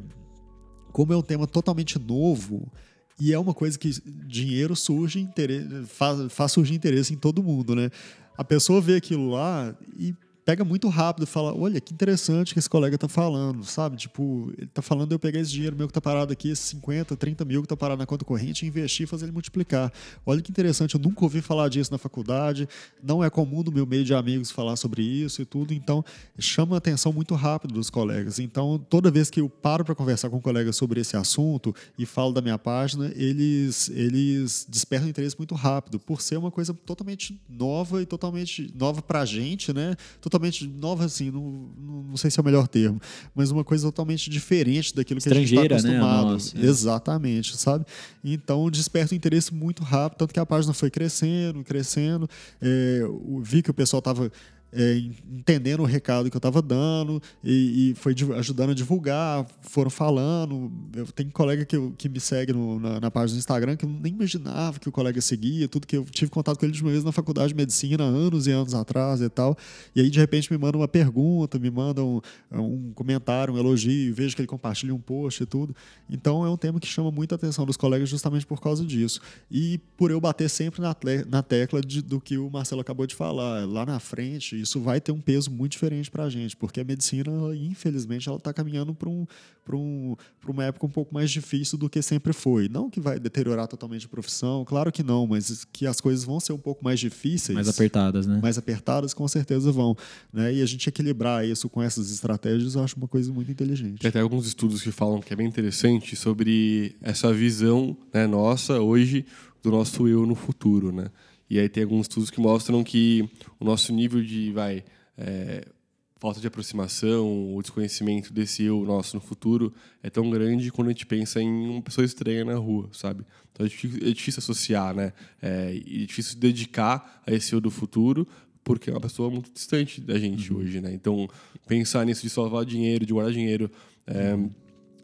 Speaker 3: como é um tema totalmente novo e é uma coisa que dinheiro surge faz, faz surgir interesse em todo mundo, né? A pessoa vê aquilo lá e pega muito rápido e fala: Olha, que interessante que esse colega tá falando, sabe? Tipo, ele tá falando eu pegar esse dinheiro meu que tá parado aqui, esses 50, 30 mil que tá parado na conta corrente, e investir fazer ele multiplicar. Olha que interessante, eu nunca ouvi falar disso na faculdade, não é comum no meu meio de amigos falar sobre isso e tudo, então chama a atenção muito rápido dos colegas. Então, toda vez que eu paro para conversar com um colega sobre esse assunto e falo da minha página, eles, eles despertam interesse muito rápido, por ser uma coisa totalmente nova e totalmente nova pra gente, né? Totalmente nova, assim, não, não, não sei se é o melhor termo, mas uma coisa totalmente diferente daquilo que a gente
Speaker 4: Estrangeira,
Speaker 3: está
Speaker 4: né,
Speaker 3: acostumado.
Speaker 4: nossa, é.
Speaker 3: Exatamente, sabe? Então desperta um interesse muito rápido, tanto que a página foi crescendo, crescendo. É, vi que o pessoal estava entendendo o recado que eu estava dando e, e foi ajudando a divulgar, foram falando. Eu tenho colega que, eu- que me segue no- na, na página do Instagram que eu nem imaginava que o colega seguia, tudo que eu tive contato com ele de uma vez na faculdade de medicina, anos e anos atrás e tal. E aí, de repente, me manda uma pergunta, me manda um, um comentário, um elogio, vejo que ele compartilha um post e tudo. Então, é um tema que chama muita atenção dos colegas justamente por causa disso. E por eu bater sempre na, na tecla de- do que o Marcelo acabou de falar. Lá na frente, isso vai ter um peso muito diferente para a gente, porque a medicina, ela, infelizmente, ela está caminhando para um, pra um, pra uma época um pouco mais difícil do que sempre foi. Não que vai deteriorar totalmente a profissão, claro que não, mas que as coisas vão ser um pouco mais difíceis
Speaker 4: Mais apertadas, né?
Speaker 3: mais apertadas, com certeza vão. Né? E a gente equilibrar isso com essas estratégias, eu acho uma coisa muito inteligente.
Speaker 2: Tem até alguns estudos que falam que é bem interessante sobre essa visão né, nossa hoje do nosso eu no futuro, né? E aí tem alguns estudos que mostram que o nosso nível de vai é, falta de aproximação ou desconhecimento desse eu nosso no futuro é tão grande quando a gente pensa em uma pessoa estranha na rua, sabe? Então é difícil, é difícil associar, né? É, é difícil dedicar a esse eu do futuro porque é uma pessoa muito distante da gente hoje, né? Então pensar nisso de salvar dinheiro, de guardar dinheiro é,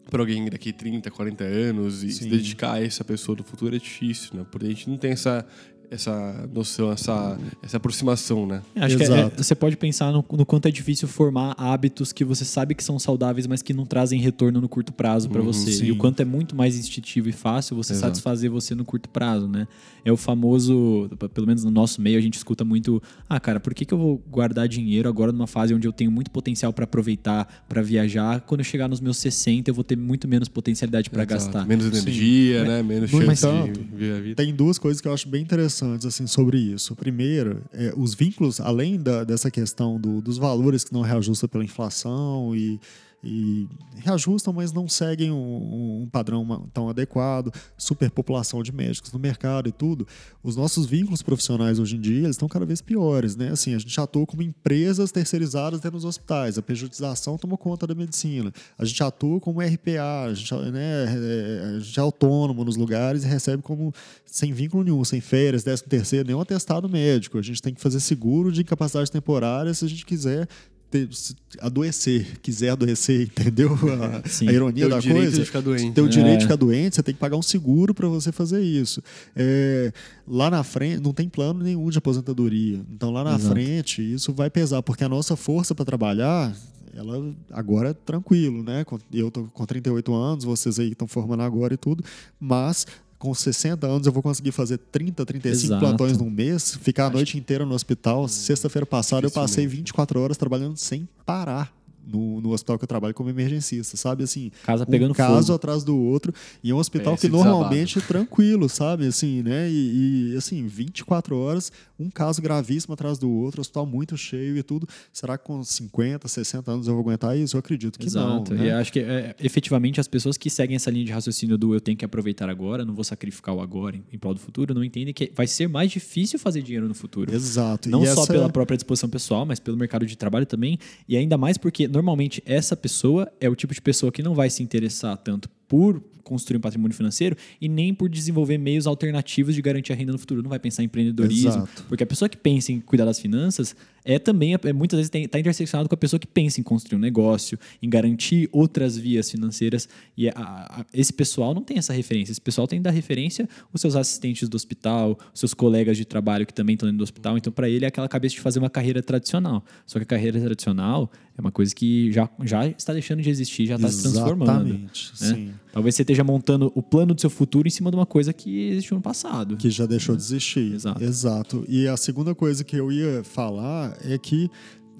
Speaker 2: para alguém daqui 30, 40 anos e se dedicar a essa pessoa no futuro é difícil, né? Porque a gente não tem essa, essa noção, essa, essa aproximação, né?
Speaker 4: Acho que é-
Speaker 3: Exato.
Speaker 4: é- você pode pensar no, no quanto é difícil formar hábitos que você sabe que são saudáveis, mas que não trazem retorno no curto prazo pra você.
Speaker 3: sim.
Speaker 4: E o quanto é muito mais instintivo e fácil você
Speaker 2: Exato.
Speaker 4: satisfazer você no curto prazo, né? É o famoso, pelo menos no nosso meio, a gente escuta muito: ah, cara, por que, que eu vou guardar dinheiro agora numa fase onde eu tenho muito potencial pra aproveitar, pra viajar? Quando eu chegar nos meus 60, eu vou ter muito menos potencialidade pra
Speaker 2: Exato.
Speaker 4: gastar.
Speaker 2: Menos energia, né? Menos
Speaker 3: No
Speaker 2: chance
Speaker 3: entanto,
Speaker 2: de viver a vida.
Speaker 3: Tem duas coisas que eu acho bem interessantes assim sobre isso. Primeiro, é, os vínculos, além da- dessa questão do- dos valores que não reajustam pela inflação e, e reajustam, mas não seguem um, um padrão tão adequado, superpopulação de médicos no mercado e tudo, os nossos vínculos profissionais hoje em dia eles estão cada vez piores, né? Assim, a gente atua como empresas terceirizadas dentro dos hospitais, a pejotização toma conta da medicina, a gente atua como RPA, a gente, né, é, a gente é autônomo nos lugares e recebe como sem vínculo nenhum, sem férias, décimo terceiro, nenhum atestado médico. A gente tem que fazer seguro de incapacidade temporária se a gente quiser ter- se adoecer, quiser adoecer, entendeu? A, a ironia
Speaker 2: Ter o
Speaker 3: da
Speaker 2: direito
Speaker 3: coisa.
Speaker 2: de ficar doente.
Speaker 3: Ter o direito
Speaker 4: É.
Speaker 3: de ficar doente, você tem que pagar um seguro para você fazer isso. É, lá na frente, não tem plano nenhum de aposentadoria. Então, lá na
Speaker 4: Exato.
Speaker 3: frente, isso vai pesar, porque a nossa força para trabalhar, ela agora é tranquilo, né? Com- Eu tô com 38 anos, vocês aí estão formando agora e tudo, mas com 60 anos eu vou conseguir fazer 30, 35
Speaker 4: Exato.
Speaker 3: plantões num mês, ficar a noite inteira no hospital. Sexta-feira passada eu passei
Speaker 2: dificilmente.
Speaker 3: 24 horas trabalhando sem parar. No, no hospital que eu trabalho como emergencista, sabe? Assim,
Speaker 4: Casa
Speaker 3: um
Speaker 4: pegando
Speaker 3: caso
Speaker 4: fogo.
Speaker 3: atrás do outro. E é um hospital
Speaker 2: É,
Speaker 3: que normalmente é tranquilo, sabe? Assim, né? E, e, assim, 24 horas, um caso gravíssimo atrás do outro, hospital muito cheio e tudo. Será que com 50, 60 anos eu vou aguentar isso? Eu acredito que
Speaker 4: Exato.
Speaker 3: não.
Speaker 4: E
Speaker 3: Né?
Speaker 4: acho que é, efetivamente as pessoas que seguem essa linha de raciocínio do eu tenho que aproveitar agora, não vou sacrificar o agora em, em prol do futuro, não entendem que vai ser mais difícil fazer dinheiro no futuro.
Speaker 3: Exato.
Speaker 4: Não
Speaker 3: E
Speaker 4: só pela própria disposição pessoal, mas pelo mercado de trabalho também. E ainda mais porque normalmente essa pessoa é o tipo de pessoa que não vai se interessar tanto por construir um patrimônio financeiro e nem por desenvolver meios alternativos de garantir a renda no futuro. Não vai pensar em empreendedorismo.
Speaker 3: Exato.
Speaker 4: Porque a pessoa que pensa em cuidar das finanças é também, é, muitas vezes, está interseccionado com a pessoa que pensa em construir um negócio, em garantir outras vias financeiras. E a- a- esse pessoal não tem essa referência. Esse pessoal tem da referência os seus assistentes do hospital, os seus colegas de trabalho que também estão dentro do hospital. Então, para ele, é aquela cabeça de fazer uma carreira tradicional. Só que a carreira tradicional é uma coisa que já, já está deixando de existir, já está se transformando.
Speaker 3: Exatamente,
Speaker 4: né? Talvez você esteja montando o plano do seu futuro em cima de uma coisa que existiu no passado.
Speaker 3: Que já deixou de existir.
Speaker 4: Exato.
Speaker 3: Exato. E a segunda coisa que eu ia falar é que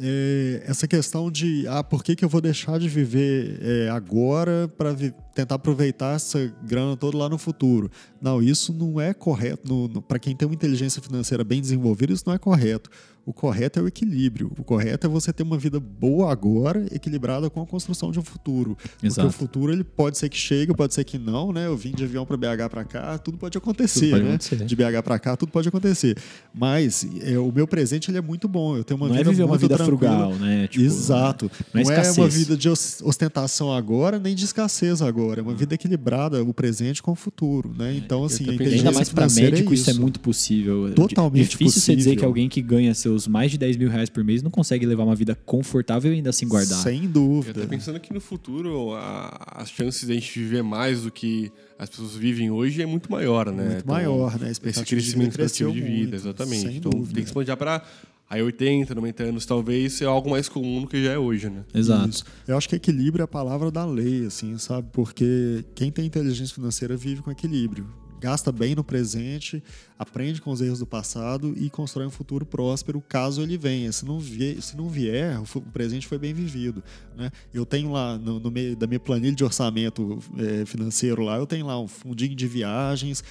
Speaker 3: é, essa questão de ah, por que, que eu vou deixar de viver é, agora para tentar aproveitar essa grana toda lá no futuro? Não, isso não é correto. Para quem tem uma inteligência financeira bem desenvolvida, isso não é correto. O correto é o equilíbrio. O correto é você ter uma vida boa agora, equilibrada com a construção de um futuro. Porque
Speaker 4: Exato.
Speaker 3: o futuro ele pode ser que chegue, pode ser que não, né? Eu vim de avião para BH para cá, tudo pode acontecer,
Speaker 4: Tudo pode
Speaker 3: né?
Speaker 4: acontecer.
Speaker 3: De BH para cá, tudo pode acontecer. Mas é, o meu presente ele é muito bom. Eu tenho uma
Speaker 4: não é
Speaker 3: vida
Speaker 4: viver uma vida
Speaker 3: tranquila.
Speaker 4: frugal, né? Tipo,
Speaker 3: Exato.
Speaker 4: não é
Speaker 3: Não é, uma vida de os- ostentação agora, nem de escassez agora. É uma vida equilibrada, o presente com o futuro, né? Então, assim,
Speaker 4: Ainda mais para médico,
Speaker 3: é
Speaker 4: isso. é muito possível.
Speaker 3: Totalmente
Speaker 4: Difícil você dizer
Speaker 3: possível.
Speaker 4: que alguém que ganha seus mais de 10 mil reais por mês não consegue levar uma vida confortável e ainda assim guardar.
Speaker 3: Sem
Speaker 2: Eu
Speaker 3: dúvida.
Speaker 2: tô pensando que no futuro a- as chances de a gente viver mais do que as pessoas vivem hoje é muito maior, né?
Speaker 3: Muito
Speaker 2: Então,
Speaker 3: maior, né? A
Speaker 2: Esse
Speaker 3: expectativa de vida
Speaker 2: crescimento de vida,
Speaker 3: muito,
Speaker 2: exatamente.
Speaker 3: sem
Speaker 2: então
Speaker 3: dúvida.
Speaker 2: tem que planejar para aí 80, 90 anos talvez ser algo mais comum do que já é hoje, né?
Speaker 4: Exato.
Speaker 3: Isso. Eu acho que equilíbrio é a palavra da lei, assim, sabe? Porque quem tem inteligência financeira vive com equilíbrio. Gasta bem no presente, aprende com os erros do passado e constrói um futuro próspero caso ele venha. Se não vier, se não vier o presente foi bem vivido. Né? Eu tenho lá, no, no meio da minha planilha de orçamento eh, financeiro lá, eu tenho lá um fundinho de viagens,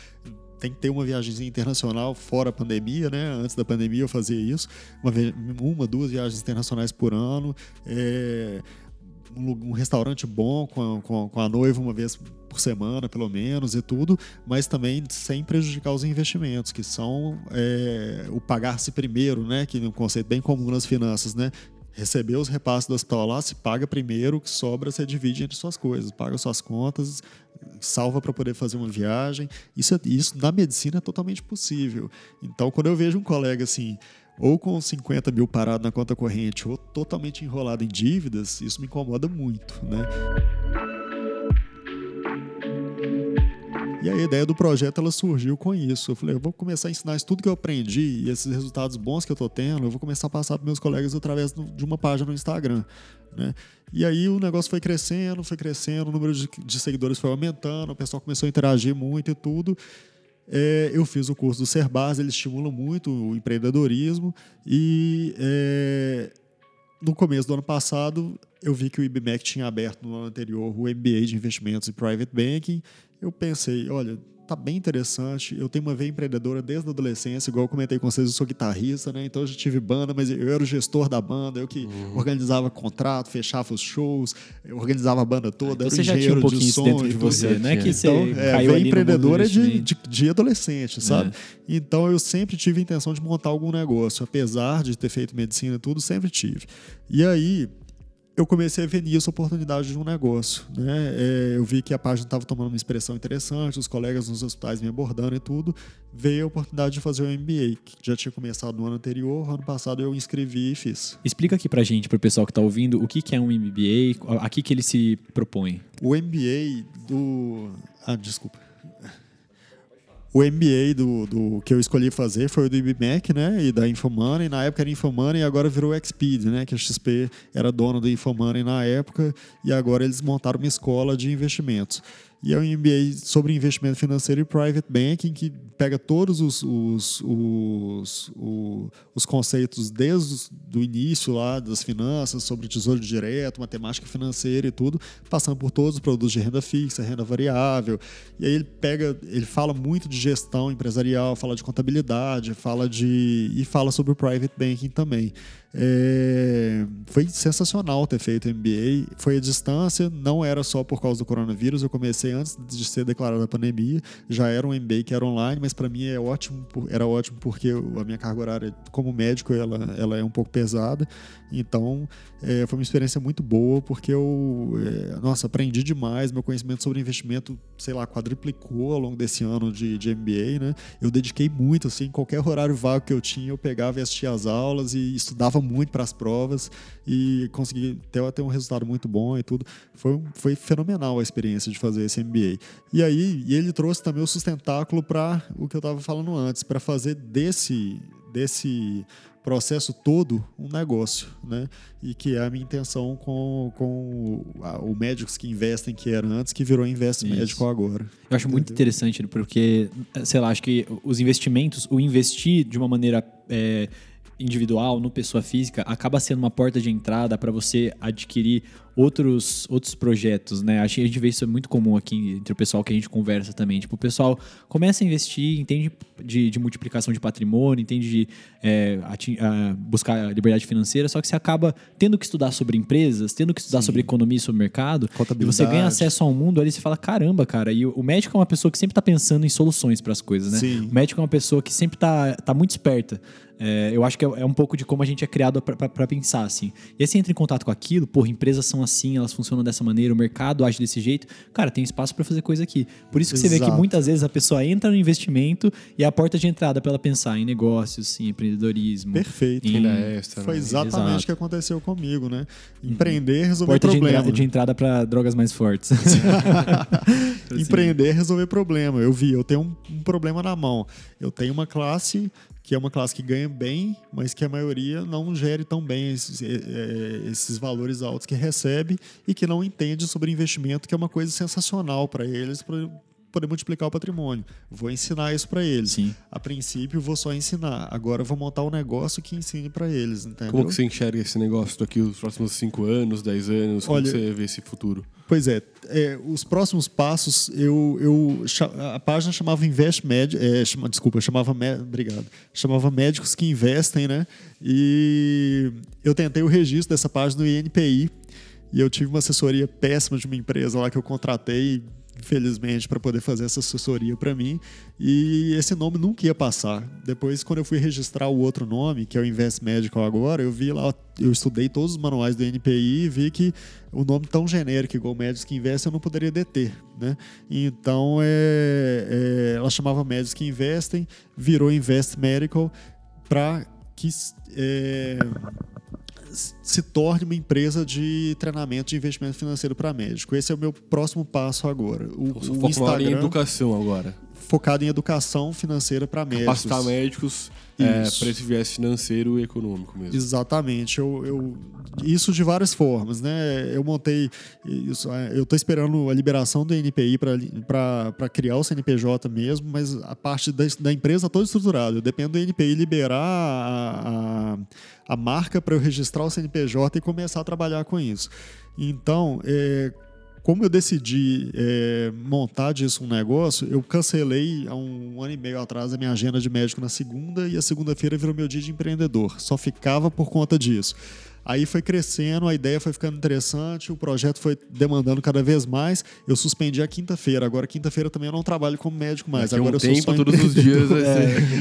Speaker 3: tem que ter uma viagemzinha internacional fora a pandemia, né? Antes da pandemia eu fazia isso. Uma, uma duas viagens internacionais por ano. É, um, restaurante bom com a, com, a, com a noiva uma vez por semana, pelo menos, e tudo, mas também sem prejudicar os investimentos, que são é, o pagar-se primeiro, né? Que é um conceito bem comum nas finanças, né? Receber os repasses do hospital lá, se paga primeiro, o que sobra você divide entre suas coisas, paga suas contas, salva para poder fazer uma viagem. Isso, é- isso na medicina é totalmente possível. Então, quando eu vejo um colega assim, ou com 50 mil parado na conta corrente, ou totalmente enrolado em dívidas, isso me incomoda muito, né? E a ideia do projeto ela surgiu com isso. Eu falei, eu vou começar a ensinar isso tudo que eu aprendi e esses resultados bons que eu estou tendo, eu vou começar a passar para meus colegas através de uma página no Instagram. Né? E aí o negócio foi crescendo, foi crescendo, o número de, de seguidores foi aumentando, o pessoal começou a interagir muito e tudo. É, eu fiz o curso do Serbaz, ele estimula muito o empreendedorismo e é, no começo do ano passado eu vi que o IBMEC tinha aberto no ano anterior o MBA de Investimentos e Private Banking. Eu pensei, olha, tá bem interessante. Eu tenho uma veia empreendedora desde a adolescência, igual eu comentei com vocês, eu sou guitarrista, né? Então eu já tive banda, mas eu era o gestor da banda, eu que uhum. organizava contrato, fechava os shows, organizava a banda toda,
Speaker 4: então
Speaker 3: era
Speaker 4: você já tinha um pouquinho isso dentro de você, né? Que
Speaker 3: então,
Speaker 4: você
Speaker 3: é,
Speaker 4: caiu ali
Speaker 3: empreendedora
Speaker 4: de,
Speaker 3: de, de, adolescente, sabe? É. Então eu sempre tive a intenção de montar algum negócio, apesar de ter feito medicina e tudo, sempre tive. E aí eu comecei a ver nisso a oportunidade de um negócio. Né? É, eu vi que a página estava tomando uma expressão interessante, os colegas nos hospitais me abordando e tudo. Veio a oportunidade de fazer o MBA, que já tinha começado no ano anterior. Ano passado eu inscrevi e fiz.
Speaker 4: Explica aqui pra gente, pro pessoal que está ouvindo, o que, que é um MBA, a que, que ele se propõe.
Speaker 3: O MBA do. Ah, desculpa o MBA do, do, que eu escolhi fazer foi o do IBMEC, né? E da Infomoney. Na época era Infomoney e agora virou Expeed, né? Que a XP era dono do Infomoney na época e agora eles montaram uma escola de investimentos e é um MBA sobre investimento financeiro e private banking, que pega todos os, os, os, os, os conceitos desde o início lá das finanças, sobre tesouro direto, matemática financeira e tudo, passando por todos os produtos de renda fixa, renda variável. E aí ele pega, ele fala muito de gestão empresarial, fala de contabilidade, fala de. e fala sobre o private banking também. É, foi sensacional ter feito MBA. Foi a distância, não era só por causa do coronavírus. Eu comecei antes de ser declarada a pandemia. Já era um MBA que era online, mas para mim é ótimo, era ótimo porque a minha carga horária como médico ela, ela é um pouco pesada. Então é, foi uma experiência muito boa porque eu, é, nossa, aprendi demais. Meu conhecimento sobre investimento, sei lá, quadriplicou ao longo desse ano de, de MBA, né? Eu dediquei muito, assim, qualquer horário vago que eu tinha, eu pegava e assistia as aulas e estudava muito para as provas e consegui ter até um resultado muito bom e tudo. Foi, foi fenomenal a experiência de fazer esse MBA. E aí, e ele trouxe também o sustentáculo para o que eu estava falando antes, para fazer desse, desse processo todo um negócio, né? E que é a minha intenção com, com o Médicos que Investem, que era antes, que virou Invest Isso. Médico agora.
Speaker 4: Eu acho muito interessante, porque, sei lá, acho que os investimentos, o investir de uma maneira é, individual, no pessoa física, acaba sendo uma porta de entrada para você adquirir outros, outros projetos, né? Acho que a gente vê isso é muito comum aqui entre o pessoal que a gente conversa também. Tipo, o pessoal começa a investir, entende de, de multiplicação de patrimônio, entende de é, a, buscar liberdade financeira, só que você acaba tendo que estudar sobre empresas, tendo que estudar Sim. sobre economia e sobre mercado, e você ganha acesso a um mundo ali, você fala, caramba, cara, e o, o médico é uma pessoa que sempre está pensando em soluções para as coisas, né? Sim. O médico é uma pessoa que sempre está tá muito esperta. É, eu acho que é, é, um pouco de como a gente é criado para pensar, assim. E aí você entra em contato com aquilo, porra, empresas são assim, elas funcionam dessa maneira, o mercado age desse jeito. Cara, tem espaço para fazer coisa aqui. Por isso que Exato. você vê que muitas vezes a pessoa entra no investimento e é a porta de entrada para ela pensar em negócios, em empreendedorismo.
Speaker 3: Perfeito.
Speaker 4: Em...
Speaker 3: Extra, Foi exatamente o que aconteceu comigo, né? Empreender, resolver
Speaker 4: porta
Speaker 3: problema.
Speaker 4: Porta de, entrada para drogas mais fortes.
Speaker 3: Empreender, resolver problema. Eu vi, eu tenho um, um problema na mão. Eu tenho uma classe que é uma classe que ganha bem, mas que a maioria não gere tão bem esses, é, esses valores altos que recebe e que não entende sobre investimento, que é uma coisa sensacional para eles, poder multiplicar o patrimônio. Vou ensinar isso para eles.
Speaker 4: Sim.
Speaker 3: A princípio, vou só ensinar. Agora, vou montar um negócio que ensine para eles. Entendeu?
Speaker 2: Como que você enxerga esse negócio daqui os próximos 5 anos, 10 anos? Como Olha, você vê esse futuro?
Speaker 3: Pois é, é, os próximos passos, eu, eu a página chamava Invest Med, é, chama, desculpa, chamava obrigado, chamava Médicos que Investem, né? E eu tentei o registro dessa página no INPI e eu tive uma assessoria péssima de uma empresa lá que eu contratei infelizmente, para poder fazer essa assessoria para mim. E esse nome nunca ia passar. Depois, quando eu fui registrar o outro nome, que é o Invest Medical agora, eu vi lá, eu estudei todos os manuais do NPI e vi que o nome tão genérico igual Médicos que Invest eu não poderia deter, né? Então, é, é, ela chamava Médicos que Investem, virou Invest Medical para que é, se torne uma empresa de treinamento de investimento financeiro para médico. Esse é o meu próximo passo agora. O, o
Speaker 2: foco maior em
Speaker 3: Instagram
Speaker 2: educação agora.
Speaker 3: focado em educação financeira para médicos.
Speaker 2: Capacitar médicos é, para esse viés financeiro e econômico mesmo.
Speaker 3: Exatamente. Eu, eu- isso de várias formas, né? Eu montei. Isso, é, eu estou esperando a liberação do NPI para criar o CNPJ mesmo, mas a parte da, da empresa está toda estruturada. Eu dependo do NPI liberar a, a, a marca para eu registrar o CNPJ e começar a trabalhar com isso. Então, é, como eu decidi é, montar disso um negócio, eu cancelei há um ano e meio atrás a minha agenda de médico na segunda e a segunda-feira virou meu dia de empreendedor. Só ficava por conta disso. Aí foi crescendo, a ideia foi ficando interessante, o projeto foi demandando cada vez mais. Eu suspendi a quinta-feira. Agora, quinta-feira também eu não trabalho como médico mais.
Speaker 2: Daqui
Speaker 3: Agora
Speaker 2: um
Speaker 3: eu sou
Speaker 2: tempo,
Speaker 3: só
Speaker 2: todos os dias vai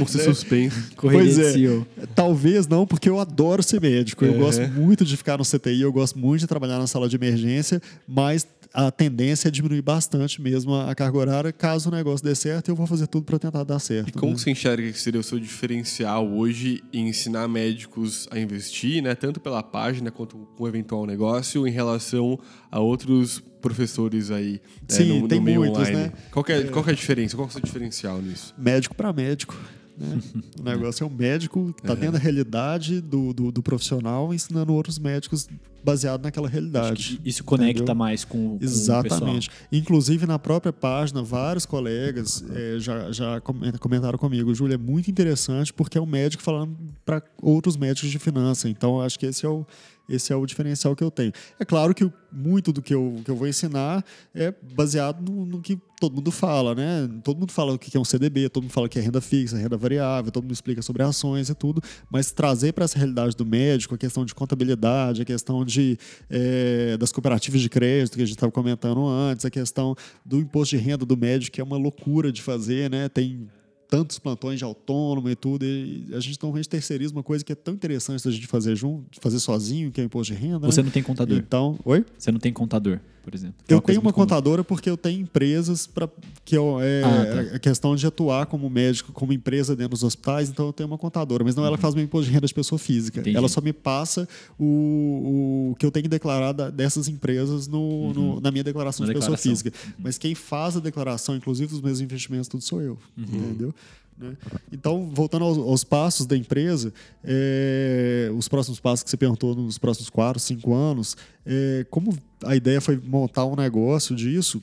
Speaker 2: ser, suspensos.
Speaker 4: Correria
Speaker 3: Pois
Speaker 4: de
Speaker 3: é. Talvez não, porque eu adoro ser médico. Eu
Speaker 2: Uhum.
Speaker 3: gosto muito de ficar no CTI, eu gosto muito de trabalhar na sala de emergência, mas a tendência é diminuir bastante mesmo a carga horária. Caso o negócio dê certo, eu vou fazer tudo para tentar dar certo.
Speaker 2: E como
Speaker 3: né?
Speaker 2: você enxerga que seria o seu diferencial hoje em ensinar médicos a investir, né, tanto pela página quanto com o eventual negócio, em relação a outros professores aí né,
Speaker 3: Sim,
Speaker 2: no,
Speaker 3: tem
Speaker 2: no meio
Speaker 3: muitos,
Speaker 2: online?
Speaker 3: né?
Speaker 2: Qual, que é, qual é a diferença? Qual que é o seu diferencial nisso?
Speaker 3: Médico para médico. Né? o negócio é um médico que está
Speaker 2: Uhum.
Speaker 3: dentro da realidade do, do, do profissional, ensinando outros médicos baseado naquela realidade.
Speaker 4: Isso conecta
Speaker 3: Entendeu?
Speaker 4: mais com, com o.
Speaker 3: Exatamente. Inclusive, na própria página, vários colegas eh, já, já comen- comentaram comigo. Júlia, é muito interessante porque é um médico falando para outros médicos de finança. Então, acho que esse é o, esse é o diferencial que eu tenho. É claro que o- muito do que eu, que eu vou ensinar é baseado no, no que todo mundo fala, né? Todo mundo fala o que é um CDB, todo mundo fala que é renda fixa, renda variável, todo mundo explica sobre ações e tudo, mas trazer para essa realidade do médico a questão de contabilidade, a questão de, eh, das cooperativas de crédito que a gente estava comentando antes, a questão do imposto de renda do médico, que é uma loucura de fazer, né? Tem tantos plantões de autônomo e tudo, e a gente normalmente terceiriza uma coisa que é tão interessante da gente fazer junto, fazer sozinho, que é o imposto de renda.
Speaker 4: Você
Speaker 3: né?
Speaker 4: não tem contador.
Speaker 3: Então, oi?
Speaker 4: Você não tem contador, por exemplo. é
Speaker 3: Eu tenho uma
Speaker 4: muito comum.
Speaker 3: contadora porque eu tenho empresas para que eu, é
Speaker 4: Ah, tá.
Speaker 3: a questão de atuar como médico, como empresa dentro dos hospitais, então eu tenho uma contadora, mas não ela que faz meu imposto de renda de pessoa física.
Speaker 4: Uhum. Entendi.
Speaker 3: Ela só me passa o, o que eu tenho que declarar da- dessas empresas no, no- na minha declaração
Speaker 4: Uhum. Na
Speaker 3: de pessoa
Speaker 4: declaração.
Speaker 3: física. Mas quem faz a declaração, inclusive dos meus investimentos, tudo sou eu,
Speaker 4: Uhum.
Speaker 3: entendeu? Né? Então, voltando aos, aos passos da empresa, é, os próximos passos que você perguntou nos próximos quatro, cinco anos, é, como a ideia foi montar um negócio disso,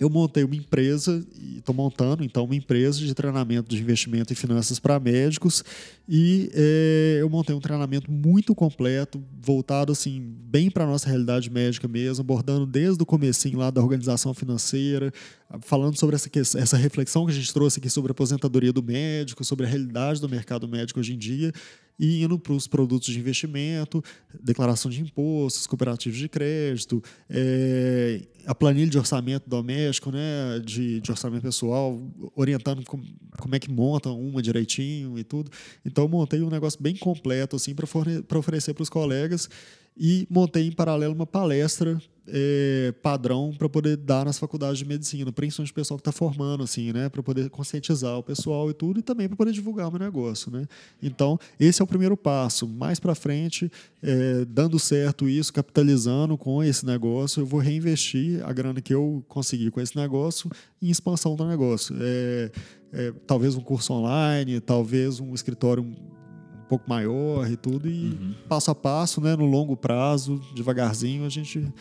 Speaker 3: eu montei uma empresa, estou montando então uma empresa de treinamento de investimento e finanças para médicos. E é, eu montei um treinamento muito completo, voltado assim bem para a nossa realidade médica mesmo, abordando desde o comecinho lá da organização financeira, falando sobre essa, essa reflexão que a gente trouxe aqui sobre a aposentadoria do médico, sobre a realidade do mercado médico hoje em dia e indo para os produtos de investimento, declaração de impostos, cooperativos de crédito, é, a planilha de orçamento doméstico, né, de, de orçamento pessoal, orientando como é que monta uma direitinho e tudo. Então, montei um negócio bem completo assim para oferecer para os colegas e montei em paralelo uma palestra é, padrão para poder dar nas faculdades de medicina, principalmente o pessoal que está formando, assim, né, para poder conscientizar o pessoal e tudo, e também para poder divulgar o meu negócio, né. Então, esse é o primeiro passo. Mais para frente, é, dando certo isso, capitalizando com esse negócio, eu vou reinvestir a grana que eu consegui com esse negócio em expansão do negócio. É, é, talvez um curso online, talvez um escritório um pouco maior e tudo, e passo a passo, né, no longo prazo, devagarzinho, a gente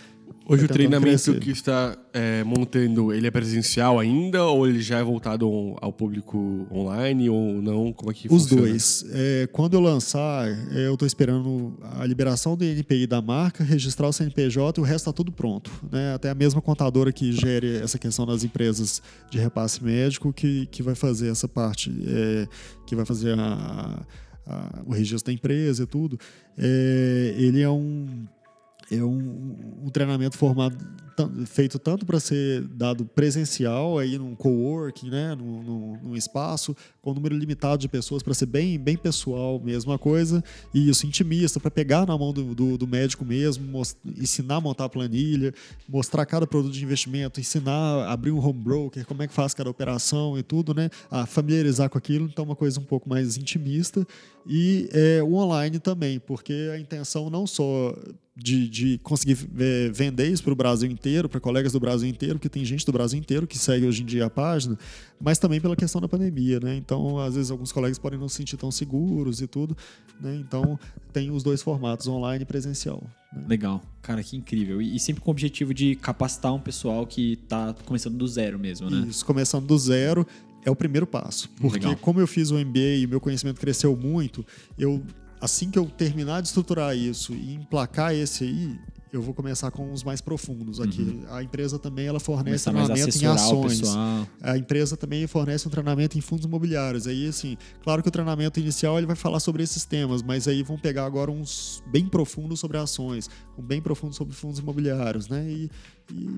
Speaker 2: Hoje o treinamento
Speaker 3: crescer.
Speaker 2: que está é, montando, ele é presencial ainda ou ele já é voltado ao, ao público online ou não? Como é que
Speaker 3: Os
Speaker 2: funciona?
Speaker 3: dois. É, quando eu lançar, é, eu estou esperando a liberação do NPI da marca, registrar o CNPJ e o resto está tudo pronto. Né? Até a mesma contadora que gere essa questão das empresas de repasse médico que, que vai fazer essa parte, é, que vai fazer a- a- o registro da empresa e tudo. É, ele é um, é um, um treinamento formado feito tanto para ser dado presencial aí num coworking, né, num, num, num espaço com um número limitado de pessoas para ser bem, bem pessoal mesmo a coisa. E isso intimista para pegar na mão do, do, do médico mesmo, mos- ensinar a montar a planilha, mostrar cada produto de investimento, ensinar a abrir um home broker, como é que faz cada operação e tudo, né, a familiarizar com aquilo, então uma coisa um pouco mais intimista. E é, o online também, porque a intenção não só de, de conseguir é, vender isso para o Brasil inteiro, para colegas do Brasil inteiro, porque tem gente do Brasil inteiro que segue hoje em dia a página, mas também pela questão da pandemia, né? Então, às vezes, alguns colegas podem não se sentir tão seguros e tudo, né? Então, tem os dois formatos, online e presencial. né?
Speaker 4: Legal. Cara, que incrível. E, e sempre com o objetivo de capacitar um pessoal que tá começando do zero mesmo, né?
Speaker 3: Isso, começando do zero é o primeiro passo. Porque
Speaker 4: Legal.
Speaker 3: como eu fiz o MBA e meu conhecimento cresceu muito, eu assim que eu terminar de estruturar isso e emplacar esse aí, eu vou começar com os mais profundos aqui. A empresa também ela fornece
Speaker 4: Uhum. Começar
Speaker 3: treinamento em ações. A empresa também fornece um treinamento em fundos imobiliários. Aí, assim, claro que o treinamento inicial ele vai falar sobre esses temas, mas aí vão pegar agora uns bem profundos sobre ações, um bem profundo sobre fundos imobiliários, né? E, e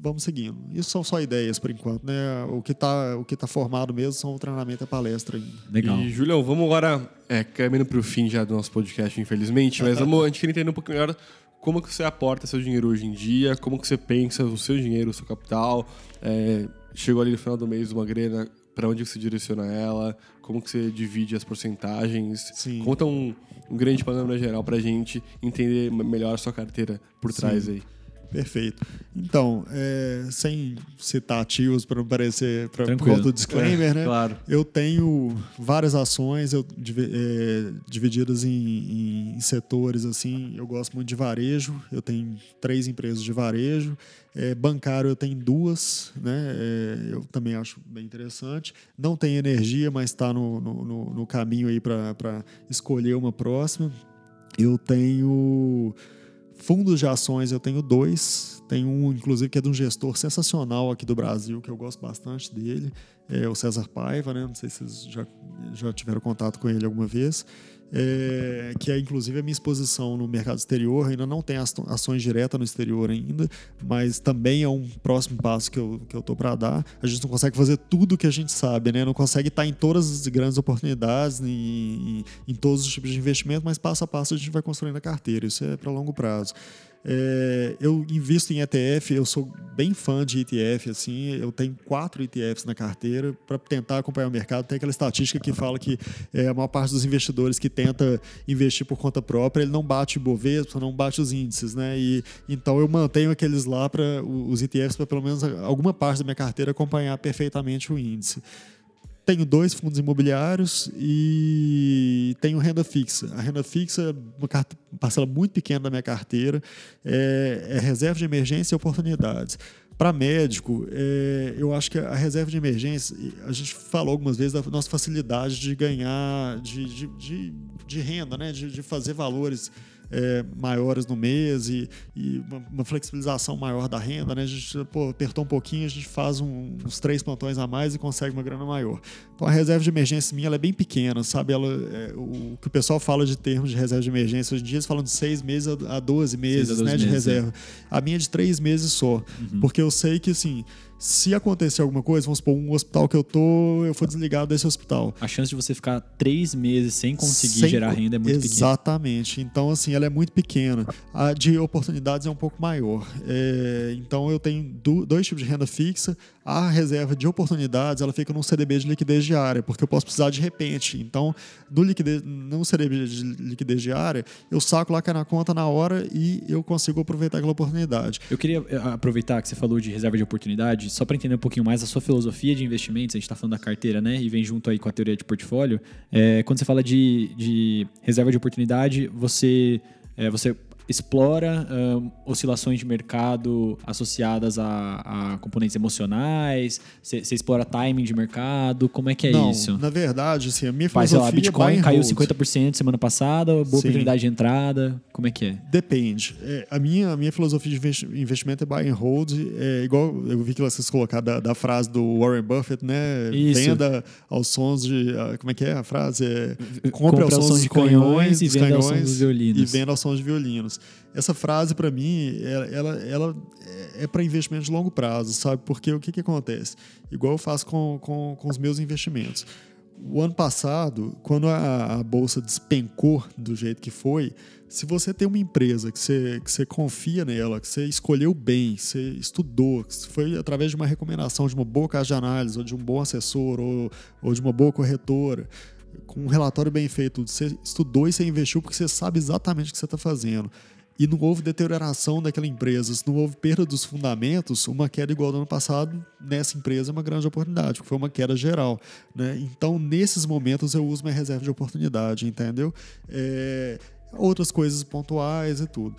Speaker 3: vamos seguindo. Isso são só ideias por enquanto, né? O que está o que tá formado mesmo são o treinamento e a palestra ainda.
Speaker 4: Legal.
Speaker 2: E, Julião, vamos agora é, caminhando para o fim já do nosso podcast, infelizmente, mas vamos, a gente queria entender um pouco melhor como que você aporta seu dinheiro hoje em dia, como que você pensa o seu dinheiro, o seu capital, é, chegou ali no final do mês uma grana, para onde você direciona ela, como que você divide as porcentagens,
Speaker 3: Sim.
Speaker 2: conta um, um grande panorama geral para a gente entender melhor a sua carteira por trás aí.
Speaker 3: Perfeito. Então, é, sem citar ativos para não parecer para conta do disclaimer, né?
Speaker 2: Claro.
Speaker 3: Eu tenho várias ações eu, é, divididas em, em setores assim. Eu gosto muito de varejo. Eu tenho três empresas de varejo. É, bancário eu tenho duas, né? É, eu também acho bem interessante. Não tem energia, mas está no, no, no- no caminho aí para escolher uma próxima. Eu tenho fundos de ações, eu tenho dois. Tem um, inclusive, que é de um gestor sensacional aqui do Brasil, que eu gosto bastante dele. É o César Paiva, né? Não sei se vocês já, já tiveram contato com ele alguma vez. É, que é, inclusive, a minha exposição no mercado exterior. Ainda não tem ações diretas no exterior ainda, mas também é um próximo passo que eu, que eu tô para dar. A gente não consegue fazer tudo que a gente sabe, né? Não consegue estar em todas as grandes oportunidades, em, em, em todos os tipos de investimento, mas passo a passo a gente vai construindo a carteira. Isso é para longo prazo. É, eu invisto em ETF, eu sou bem fã de ETF, assim, eu tenho quatro ETFs na carteira para tentar acompanhar o mercado. Tem aquela estatística que fala que é, a maior parte dos investidores que tenta investir por conta própria, ele não bate o Bovespa, não bate os índices, né? E então eu mantenho aqueles lá para os ETFs para pelo menos alguma parte da minha carteira acompanhar perfeitamente o índice. Tenho dois fundos imobiliários e tenho renda fixa. A renda fixa uma parcela muito pequena da minha carteira, é, é reserva de emergência e oportunidades. Para médico, é, eu acho que a reserva de emergência, a gente falou algumas vezes da nossa facilidade de ganhar, de, de, de, de renda, né? de, de fazer valores é, maiores no mês e, e uma, uma flexibilização maior da renda, né? A gente pô, apertou um pouquinho, a gente faz um- uns três plantões a mais e consegue uma grana maior. Então a reserva de emergência minha ela é bem pequena, sabe? Ela, é, o que o pessoal fala de termos de reserva de emergência, hoje em dia eles falam de seis meses a a 12 meses,
Speaker 4: 12
Speaker 3: né, de
Speaker 4: meses,
Speaker 3: reserva. A minha é de três meses só, porque eu sei que assim, se acontecer alguma coisa, vamos supor, um hospital que eu tô, eu for desligado desse hospital.
Speaker 4: A chance de você ficar três meses sem conseguir
Speaker 3: Sem-
Speaker 4: gerar renda é muito pequena.
Speaker 3: Exatamente. Então, assim, ela é muito pequena. A de oportunidades é um pouco maior. É, então, eu tenho dois tipos de renda fixa. A reserva de oportunidades, ela fica num CDB de liquidez diária, porque eu posso precisar de repente. Então, no, liquidez, no CDB de liquidez diária, eu saco lá cai na conta na hora e eu consigo aproveitar aquela oportunidade.
Speaker 4: Eu queria eh, aproveitar que você falou de reserva de oportunidade, só para entender um pouquinho mais a sua filosofia de investimentos. A gente está falando da carteira, né? E vem junto aí com a teoria de portfólio. É, quando você fala de, de reserva de oportunidade, você, é, você explora ahn, oscilações de mercado associadas a, a componentes emocionais? Você, explora timing de mercado? Como é que é
Speaker 3: Não,
Speaker 4: isso?
Speaker 3: na verdade, assim, a minha
Speaker 4: lá,
Speaker 3: filosofia é buy
Speaker 4: Bitcoin
Speaker 3: and
Speaker 4: caiu
Speaker 3: hold.
Speaker 4: 50% semana passada, boa
Speaker 3: Sim.
Speaker 4: oportunidade de entrada. Como é que é?
Speaker 3: Depende. É, a, minha, a minha filosofia de investi- investimento é buy and hold. É igual eu vi que vocês colocaram da, da frase do Warren Buffett, né?
Speaker 4: Isso.
Speaker 3: Venda aos sons de. ah, Como é que é a frase? É,
Speaker 4: Compre
Speaker 3: compre aos sons de canhões
Speaker 4: e
Speaker 3: dos
Speaker 4: venda aos
Speaker 3: canhões
Speaker 4: sons dos violinos.
Speaker 3: E venda aos sons de violinos. Essa frase, para mim, ela, ela, ela é para investimento de longo prazo, sabe? Porque o que, que acontece? Igual eu faço com, com, com os meus investimentos. O ano passado, quando a, a, bolsa despencou do jeito que foi, se você tem uma empresa que você, que você confia nela, que você escolheu bem, você estudou, que foi através de uma recomendação de uma boa casa de análise, ou de um bom assessor, ou, ou de uma boa corretora, com um relatório bem feito, você estudou e você investiu porque você sabe exatamente o que você está fazendo e não houve deterioração daquela empresa, se não houve perda dos fundamentos, uma queda igual do ano passado nessa empresa é uma grande oportunidade, porque foi uma queda geral. Né? Então, nesses momentos, eu uso minha reserva de oportunidade, entendeu? É, outras coisas pontuais e tudo.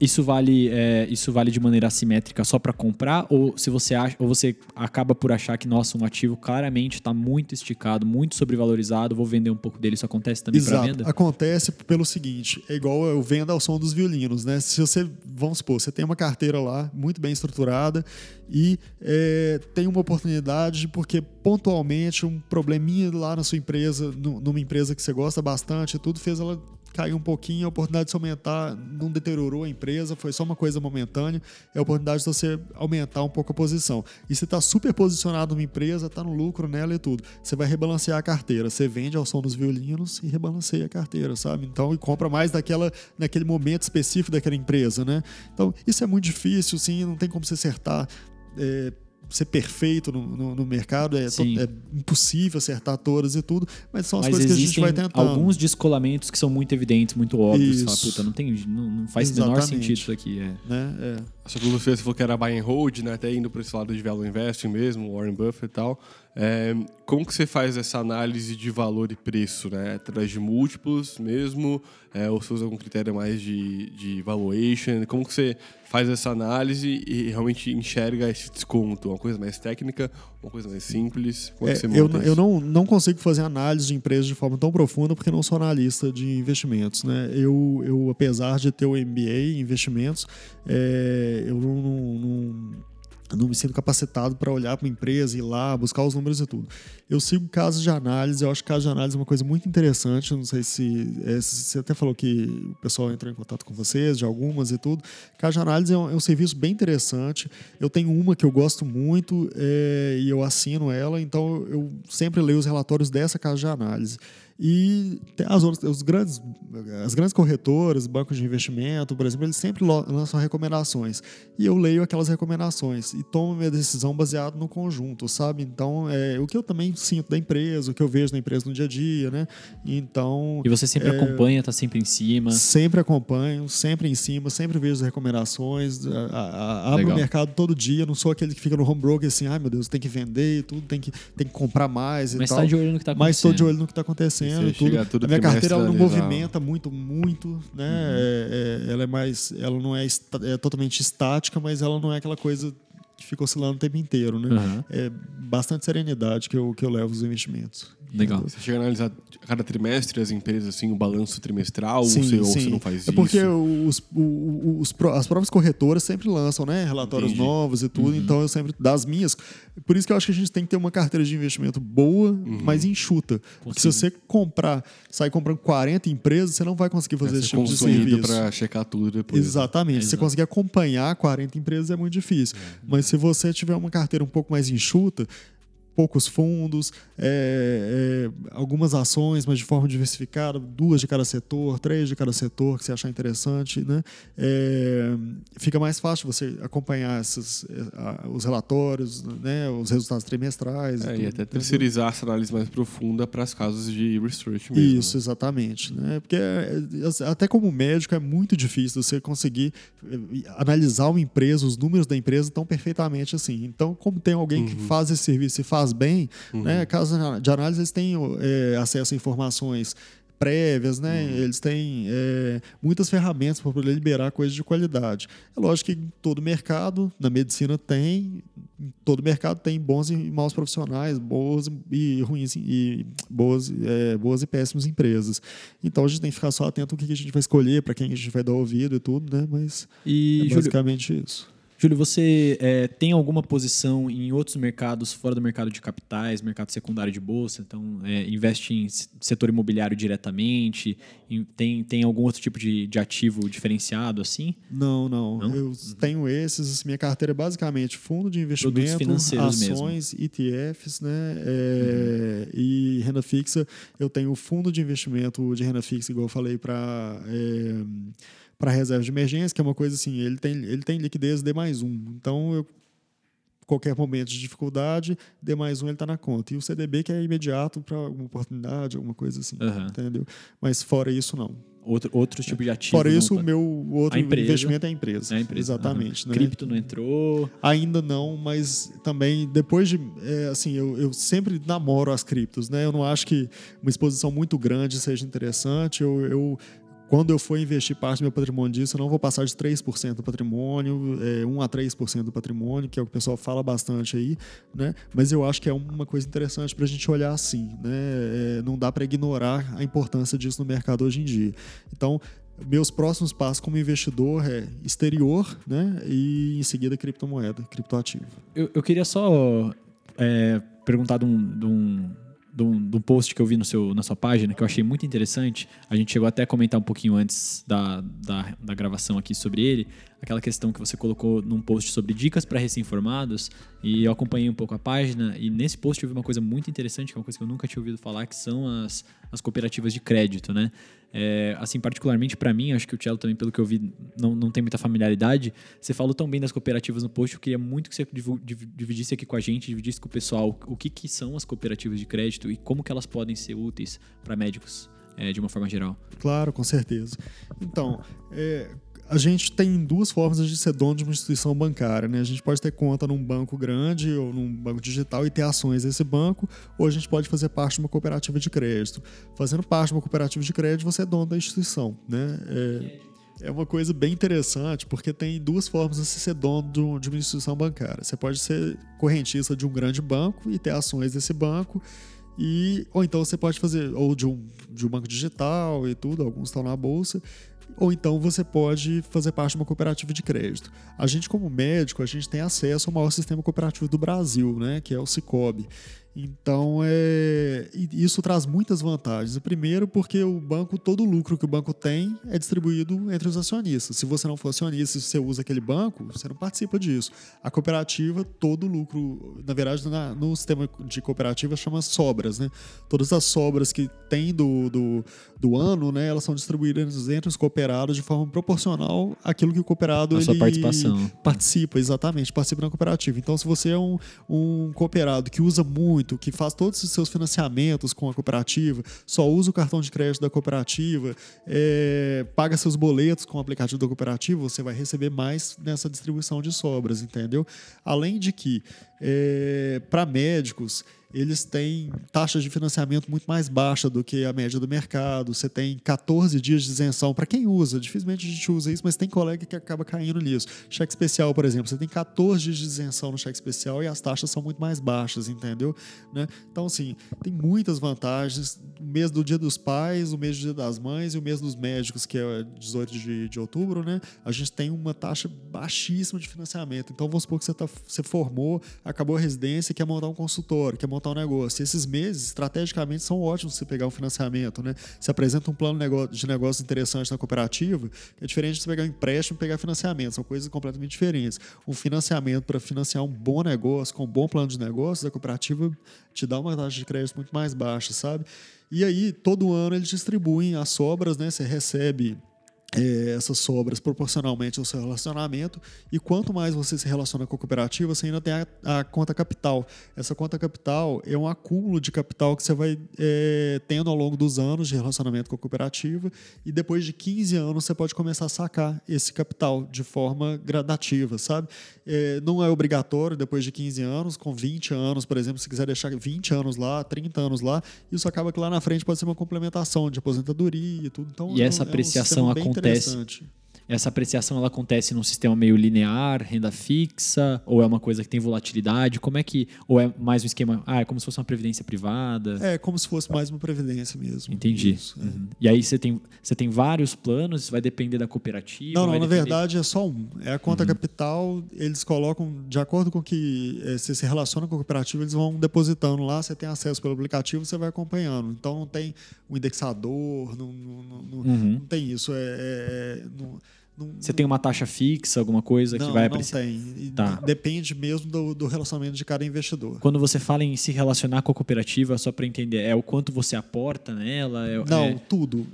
Speaker 4: Isso vale, é, isso vale de maneira assimétrica só para comprar ou se você acha, ou você acaba por achar que nossa, um ativo claramente está muito esticado, muito sobrevalorizado, vou vender um pouco dele. Isso acontece também para venda?
Speaker 3: Acontece pelo seguinte, é igual eu vendo ao som dos violinos, né? Se você, vamos supor, você tem uma carteira lá muito bem estruturada e é, tem uma oportunidade porque pontualmente um probleminha lá na sua empresa, numa empresa que você gosta bastante, tudo fez ela caiu um pouquinho, a oportunidade de se aumentar não deteriorou a empresa, foi só uma coisa momentânea, é a oportunidade de você aumentar um pouco a posição. E você está super posicionado numa empresa, está no lucro nela e tudo. Você vai rebalancear a carteira, você vende ao som dos violinos e rebalanceia a carteira, sabe? Então, e compra mais daquela, naquele momento específico daquela empresa, né? Então, isso é muito difícil, sim, não tem como você acertar. É, ser perfeito no, no, no mercado, é, é, impossível acertar todas e tudo, mas são as mas coisas que a gente vai tentar.
Speaker 4: alguns descolamentos que são muito evidentes, muito óbvios. Fala, puta, não, tem, não, não faz o menor sentido isso aqui. É.
Speaker 3: Né? É.
Speaker 2: Essa que você falou que era buy and hold, né? até indo para esse lado de value investing mesmo, Warren Buffett e tal. É, como que você faz essa análise de valor e preço, né? Através de múltiplos mesmo, é, ou se usa algum critério mais de, de valuation? Como que você faz essa análise e realmente enxerga esse desconto? Uma coisa mais técnica, uma coisa mais simples?
Speaker 3: Como é, eu eu não, não consigo fazer análise de empresas de forma tão profunda porque não sou analista de investimentos, né? Eu, eu apesar de ter o MBA em investimentos, é, eu não, não, não não me sinto capacitado para olhar para uma empresa, ir lá, buscar os números e tudo. Eu sigo casos de análise, eu acho que casos de análise é uma coisa muito interessante. Não sei se, é, você até falou que o pessoal entrou em contato com vocês, de algumas e tudo. Caso de análise é um, é um serviço bem interessante. Eu tenho uma que eu gosto muito é, e eu assino ela, então eu sempre leio os relatórios dessa casa de análise. E as, os grandes, as grandes corretoras, bancos de investimento, por exemplo, eles sempre lançam recomendações. E eu leio aquelas recomendações e tomo minha decisão baseado no conjunto, sabe? Então, é, o que eu também sinto da empresa, o que eu vejo da empresa no dia a dia, né? Então.
Speaker 4: E você sempre é, acompanha, tá sempre em cima?
Speaker 3: Sempre acompanho, sempre em cima, sempre vejo as recomendações, a, a, abro o mercado todo dia, não sou aquele que fica no home broker assim, ai meu Deus, tem que vender e tudo, tem que, tem que comprar mais e
Speaker 4: Mas
Speaker 3: tal. Mas
Speaker 4: tá de olho no que tá acontecendo.
Speaker 3: Mas estou de olho no que está acontecendo acontecendo. Tudo. A minha carteira ela não movimenta muito, muito, né? Uhum. É, é, ela é mais, ela não é, é, totalmente estática, mas ela não é aquela coisa que fica oscilando o tempo inteiro, né? Uhum. É bastante serenidade que eu, que eu levo os investimentos.
Speaker 4: Legal.
Speaker 2: Você chega a analisar cada trimestre as empresas, assim, o balanço trimestral, sim, ou, você, sim. ou você não faz
Speaker 3: isso? É porque os, os, os, as próprias corretoras sempre lançam, né? Relatórios Entendi. novos e tudo, uhum. então eu sempre, das minhas. Por isso que eu acho que a gente tem que ter uma carteira de investimento boa, uhum. mas enxuta. Porque se você comprar, sair comprando 40 empresas, você não vai conseguir fazer é, esse tipo de serviço.
Speaker 2: para checar tudo depois.
Speaker 3: Exatamente. Se você conseguir acompanhar 40 empresas é muito difícil. É. Mas se você tiver uma carteira um pouco mais enxuta, poucos fundos, é, é, algumas ações, mas de forma diversificada, duas de cada setor, três de cada setor que você achar interessante, né? É, fica mais fácil você acompanhar esses, é, os relatórios, né? os resultados trimestrais.
Speaker 2: É,
Speaker 3: e, tudo,
Speaker 2: e até terceirizar essa análise mais profunda para as casos de research mesmo.
Speaker 3: Isso, né? exatamente. Né? Porque é, até como médico é muito difícil você conseguir analisar uma empresa, os números da empresa tão perfeitamente assim. Então, como tem alguém uhum. que faz esse serviço e faz faz bem, uhum. né? Casos de análise eles têm é, acesso a informações prévias, né? Uhum. Eles têm é, muitas ferramentas para poder liberar coisas de qualidade. É lógico que todo mercado, na medicina tem, todo mercado tem bons e maus profissionais, boas e ruins e boas, é, boas e péssimas empresas. Então a gente tem que ficar só atento ao que a gente vai escolher, para quem a gente vai dar ouvido e tudo, né? Mas
Speaker 4: e,
Speaker 3: é basicamente Júlio, isso.
Speaker 4: Júlio, você é, tem alguma posição em outros mercados fora do mercado de capitais, mercado secundário de bolsa? Então, é, investe em setor imobiliário diretamente? Em, tem, tem algum outro tipo de, de ativo diferenciado assim?
Speaker 3: Não, não,
Speaker 4: Não?
Speaker 3: Eu tenho esses. Minha carteira é basicamente fundo de investimento, ações, ETFs, né? é, E renda fixa. Eu tenho fundo de investimento de renda fixa, igual eu falei, para para reserva de emergência, que é uma coisa assim, ele tem, ele tem liquidez D mais um. Então, eu, qualquer momento de dificuldade, D mais um ele está na conta. E o CDB que é imediato para alguma oportunidade, alguma coisa assim,
Speaker 4: Aham.
Speaker 3: entendeu? Mas fora isso, não.
Speaker 4: Outro, outro tipo de ativo?
Speaker 3: Fora
Speaker 4: não
Speaker 3: isso, o
Speaker 4: pode-
Speaker 3: meu outro investimento é a empresa.
Speaker 4: É a empresa.
Speaker 3: Exatamente.
Speaker 4: aham.
Speaker 3: Né?
Speaker 4: Cripto não entrou.
Speaker 3: Ainda não, mas também depois de. é, assim, eu, eu sempre namoro as criptos, né? Eu não acho que uma exposição muito grande seja interessante. Eu. eu quando eu for investir parte do meu patrimônio disso, eu não vou passar de 3% do patrimônio, é, 1 a 3% do patrimônio, que é o que o pessoal fala bastante aí, né? Mas eu acho que é uma coisa interessante para a gente olhar assim, né? É, não dá para ignorar a importância disso no mercado hoje em dia. Então, meus próximos passos como investidor é exterior, né? E em seguida criptomoeda, criptoativo.
Speaker 4: Eu, eu queria só é, perguntar de um, de, um, de, um, post que eu vi no seu, na sua página, que eu achei muito interessante. A gente chegou até a comentar um pouquinho antes da, da, da gravação aqui sobre ele. Aquela questão que você colocou num post sobre dicas para recém-formados. E eu acompanhei um pouco a página. E nesse post eu vi uma coisa muito interessante, que é uma coisa que eu nunca tinha ouvido falar, que são as, as cooperativas de crédito, né? É, assim, particularmente para mim, acho que o Cello também, pelo que eu vi, não, não tem muita familiaridade. Você falou tão bem das cooperativas no post, eu queria muito que você dividisse aqui com a gente, dividisse com o pessoal o que, que são as cooperativas de crédito e como que elas podem ser úteis para médicos, é, de uma forma geral.
Speaker 3: Claro, com certeza. Então, é, a gente tem duas formas de ser dono de uma instituição bancária. Né? A gente pode ter conta num banco grande ou num banco digital e ter ações desse banco, ou a gente pode fazer parte de uma cooperativa de crédito. Fazendo parte de uma cooperativa de crédito, você é dono da instituição. Né? É, é uma coisa bem interessante, porque tem duas formas de ser dono de uma instituição bancária. Você pode ser correntista de um grande banco e ter ações desse banco, e, ou então você pode fazer, ou de um, de um banco digital e tudo, alguns estão na bolsa, ou então você pode fazer parte de uma cooperativa de crédito. A gente, como médico, a gente tem acesso ao maior sistema cooperativo do Brasil, né, que é o Cicobi. Então, é, isso traz muitas vantagens. Primeiro, porque o banco, todo o lucro que o banco tem é distribuído entre os acionistas. Se você não for acionista, se você usa aquele banco, você não participa disso. A cooperativa, todo o lucro, na verdade, na- no sistema de cooperativa chama sobras, né? Todas as sobras que tem do, do, do ano, né, elas são distribuídas entre os cooperados de forma proporcional àquilo que o cooperado
Speaker 4: A sua
Speaker 3: ele
Speaker 4: participação.
Speaker 3: participa, exatamente, participa na cooperativa. Então, se você é um, um cooperado que usa muito, que faz todos os seus financiamentos com a cooperativa, só usa o cartão de crédito da cooperativa, é, paga seus boletos com o aplicativo da cooperativa, você vai receber mais nessa distribuição de sobras, entendeu? Além de que, para médicos, eles têm taxas de financiamento muito mais baixa do que a média do mercado. Você tem 14 dias de isenção. Para quem usa, dificilmente a gente usa isso, mas tem colega que acaba caindo nisso. Cheque especial, por exemplo, você tem 14 dias de isenção no cheque especial e as taxas são muito mais baixas, entendeu? Né? Então, assim, tem muitas vantagens. O mês do Dia dos Pais, o mês do Dia das Mães e o mês dos médicos, que é 18 de, de outubro, né? A gente tem uma taxa baixíssima de financiamento. Então, vamos supor que você, tá, você formou, acabou a residência e quer montar um consultório, quer montar um negócio. E esses meses, estrategicamente, são ótimos você pegar um financiamento, né? Você apresenta um plano de negócio interessante na cooperativa, é diferente de você pegar um empréstimo e pegar financiamento. São coisas completamente diferentes. Um financiamento para financiar um bom negócio, com um bom plano de negócios, a cooperativa te dá uma taxa de crédito muito mais baixa, sabe? E aí, todo ano eles distribuem as sobras, né? Você recebe essas sobras proporcionalmente ao seu relacionamento. E quanto mais você se relaciona com a cooperativa, você ainda tem a, a conta capital. Essa conta capital é um acúmulo de capital que você vai é, tendo ao longo dos anos de relacionamento com a cooperativa. E depois de 15 anos, você pode começar a sacar esse capital de forma gradativa, sabe? É, não é obrigatório depois de 15 anos, com 20 anos, por exemplo, se quiser deixar 20 anos lá, 30 anos lá, isso acaba que lá na frente pode ser uma complementação de aposentadoria e tudo. Então,
Speaker 4: E
Speaker 3: é um-
Speaker 4: essa
Speaker 3: é um
Speaker 4: apreciação
Speaker 3: sistema bem
Speaker 4: acontece-
Speaker 3: interessante.
Speaker 4: Essa apreciação ela acontece num sistema meio linear, renda fixa, ou é uma coisa que tem volatilidade? Como é que. Ou é mais um esquema. Ah, é como se fosse uma previdência privada?
Speaker 3: É como se fosse mais uma previdência mesmo.
Speaker 4: Entendi.
Speaker 3: Isso, é.
Speaker 4: Uhum. E aí você tem, você tem vários planos, isso vai depender da cooperativa?
Speaker 3: Não, não, na verdade é só um. É a conta capital, eles colocam, de acordo com que eh, você se relaciona com a cooperativa, eles vão depositando lá, você tem acesso pelo aplicativo, você vai acompanhando. Então não tem um indexador, não, não, não, não-
Speaker 4: Uhum.
Speaker 3: não tem isso. É, é- é- não, não-
Speaker 4: Você tem uma taxa fixa, alguma coisa
Speaker 3: não,
Speaker 4: que vai
Speaker 3: não
Speaker 4: apreciar?
Speaker 3: tem.
Speaker 4: Tá.
Speaker 3: de- Depende mesmo do, do relacionamento de cada investidor.
Speaker 4: Quando você fala em se relacionar com a cooperativa, só para entender, é o quanto você aporta nela? É,
Speaker 3: Não,
Speaker 4: é
Speaker 3: tudo.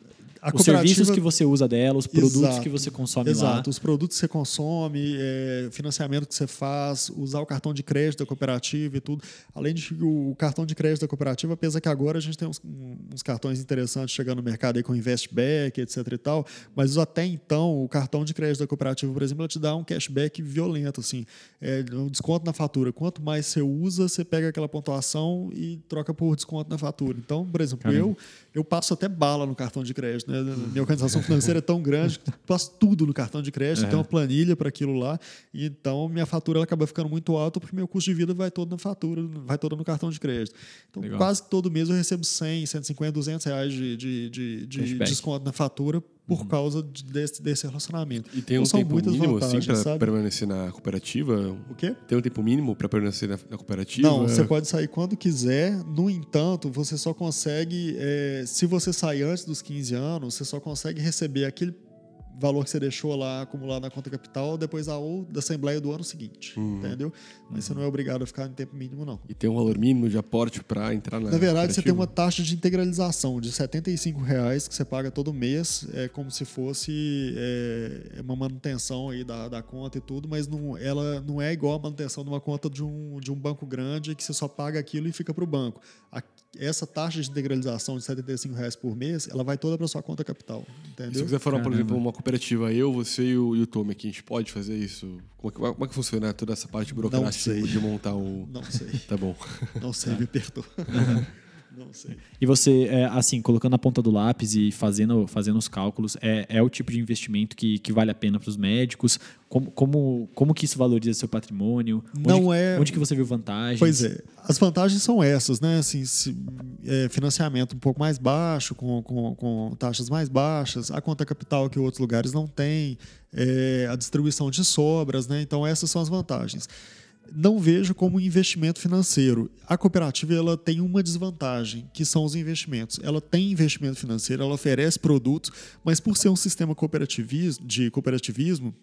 Speaker 3: A
Speaker 4: os serviços que você usa dela, os produtos
Speaker 3: Exato.
Speaker 4: que você consome
Speaker 3: Exato,
Speaker 4: lá.
Speaker 3: os produtos que você consome, é, financiamento que você faz, usar o cartão de crédito da cooperativa e tudo. Além de que o cartão de crédito da cooperativa, apesar que agora a gente tem uns, uns cartões interessantes chegando no mercado aí com investback, etc e tal, mas até então o cartão de crédito da cooperativa, por exemplo, ele te dá um cashback violento, assim, é, um desconto na fatura. Quanto mais você usa, você pega aquela pontuação e troca por desconto na fatura. Então, por exemplo,
Speaker 4: Caramba.
Speaker 3: eu eu passo até bala no cartão de crédito. Né? Minha organização financeira é tão grande que eu passo tudo no cartão de crédito, tem uma planilha para aquilo lá. Então minha fatura ela acaba ficando muito alta porque meu custo de vida vai todo na fatura, vai todo no cartão de crédito. Então
Speaker 4: Legal.
Speaker 3: quase todo mês eu recebo 100, 150, 200 reais de, de, de, de desconto na fatura por causa de- desse, desse relacionamento.
Speaker 2: E tem um
Speaker 3: Então,
Speaker 2: tempo mínimo assim para permanecer na cooperativa?
Speaker 3: O quê?
Speaker 2: Tem um tempo mínimo para permanecer na, na cooperativa?
Speaker 3: Não, você pode sair quando quiser. No entanto, você só consegue. é, se você sair antes dos 15 anos, você só consegue receber aquele valor que você deixou lá acumulado na conta capital depois da, ou da assembleia do ano seguinte. Entendeu? Mas você não é obrigado a ficar em tempo mínimo, não.
Speaker 2: E tem um valor mínimo de aporte para entrar na
Speaker 3: Na verdade, você tem uma taxa de integralização de 75 reais que você paga todo mês, é como se fosse é, uma manutenção aí da, da conta e tudo, mas não, ela não é igual a manutenção de uma conta de um, de um banco grande que você só paga aquilo e fica para o banco. A- essa taxa de integralização de 75 reais por mês, ela vai toda para sua conta capital,
Speaker 2: Se
Speaker 3: entendeu?
Speaker 2: quiser formar, por
Speaker 4: Caramba.
Speaker 2: exemplo, uma cooperativa, eu, você e o, e o Tommy aqui, a gente pode fazer isso? Como é que, como é que funciona toda essa parte burocrática de montar o...
Speaker 3: Não sei,
Speaker 2: Tá bom.
Speaker 3: não sei, me perdoa. Não sei.
Speaker 4: E você, é, assim, colocando a ponta do lápis e fazendo, fazendo os cálculos, é, é o tipo de investimento que, que vale a pena para os médicos? Como, como, como que isso valoriza seu patrimônio?
Speaker 3: Não
Speaker 4: onde,
Speaker 3: é-
Speaker 4: Onde que você viu vantagens?
Speaker 3: Pois é, as vantagens são essas, né? Assim, se- é, financiamento um pouco mais baixo, com, com, com taxas mais baixas, a conta capital que outros lugares não têm, é, a distribuição de sobras, né? Então essas são as vantagens. Não vejo como investimento financeiro. A cooperativa ela tem uma desvantagem, que são os investimentos. Ela tem investimento financeiro, ela oferece produtos, mas por ser um sistema cooperativismo, de cooperativismo,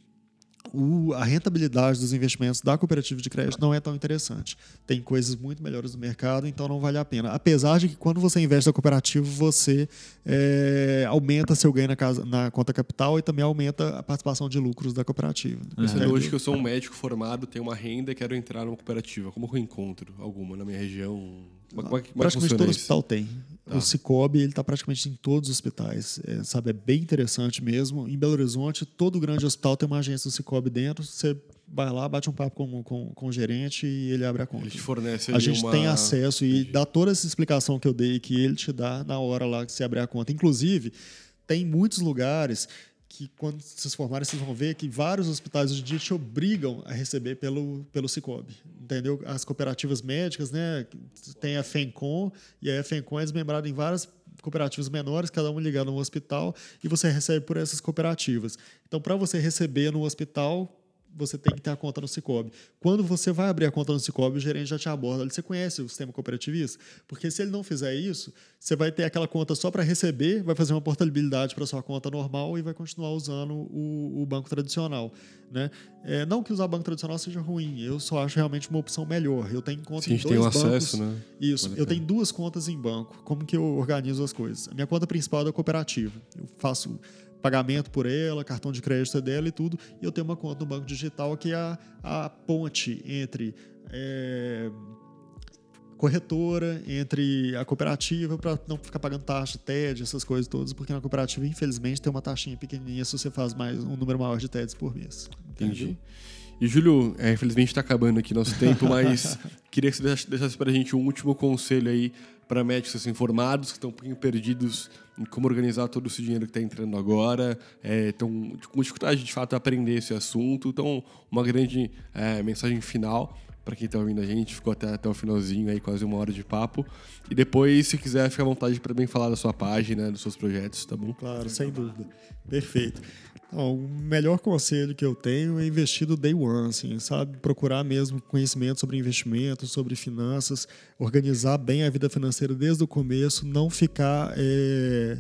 Speaker 3: o- a rentabilidade dos investimentos da cooperativa de crédito não é tão interessante. Tem coisas muito melhores no mercado, então não vale a pena. Apesar de que quando você investe na cooperativa, você é, aumenta seu ganho na, casa- na conta capital e também aumenta a participação de lucros da cooperativa.
Speaker 2: Pensando
Speaker 3: Entendeu?
Speaker 2: hoje que eu sou um médico formado, tenho uma renda e quero entrar numa cooperativa. Como que eu encontro alguma na minha região? É- é
Speaker 3: praticamente todo
Speaker 2: isso?
Speaker 3: hospital tem. O Cicobi ele está praticamente em todos os hospitais, é, sabe? É bem interessante mesmo. Em Belo Horizonte, todo grande hospital tem uma agência do Cicobi dentro. Você vai lá, bate um papo com, com, com o gerente e ele abre a conta.
Speaker 2: Ele te fornece
Speaker 3: A gente
Speaker 2: uma-
Speaker 3: tem acesso e dá toda essa explicação que eu dei que ele te dá na hora lá que você abrir a conta. Inclusive, tem muitos lugares que quando vocês formarem, vocês vão ver que vários hospitais hoje em dia te obrigam a receber pelo, pelo Cicobi, entendeu? As cooperativas médicas, né? Tem a FENCOM, e a FENCOM é desmembrada em várias cooperativas menores, cada uma ligada a um hospital, e você recebe por essas cooperativas. Então, para você receber no hospital, você tem que ter a conta no Cicobi. Quando você vai abrir a conta no Cicobi, o gerente já te aborda. Ele, Você conhece o sistema cooperativista? Porque se ele não fizer isso, você vai ter aquela conta só para receber, vai fazer uma portabilidade para sua conta normal e vai continuar usando o, o banco tradicional. Né? É, não que usar banco tradicional seja ruim, eu só acho realmente uma opção melhor. Eu tenho conta
Speaker 2: a
Speaker 3: em dois
Speaker 2: tem o
Speaker 3: bancos.
Speaker 2: acesso, né?
Speaker 3: Isso,
Speaker 2: a
Speaker 3: eu
Speaker 2: pena.
Speaker 3: tenho duas contas em banco. Como que eu organizo as coisas? A minha conta principal é da cooperativa. Eu faço pagamento por ela, cartão de crédito é dela e tudo. E eu tenho uma conta no banco digital que é a, a ponte entre é, corretora, entre a cooperativa, para não ficar pagando taxa, TED, essas coisas todas, porque na cooperativa, infelizmente, tem uma taxinha pequenininha se você faz mais um número maior de TEDs por mês.
Speaker 2: Entendi. E, Júlio, é, infelizmente está acabando aqui nosso tempo, mas queria que você deixasse para a gente um último conselho aí para médicos assim, formados que estão um pouquinho perdidos em como organizar todo esse dinheiro que está entrando agora, estão é, com dificuldade de fato de aprender esse assunto. Então, uma grande é, mensagem final para quem está ouvindo a gente, ficou até, até o finalzinho aí, quase uma hora de papo. E depois, se quiser, fica à vontade para bem falar da sua página, dos seus projetos, tá bom?
Speaker 3: Claro, sem dúvida. Perfeito. Então, o melhor conselho que eu tenho é investir do day one, assim, sabe? Procurar mesmo conhecimento sobre investimentos, sobre finanças, organizar bem a vida financeira desde o começo, não ficar é,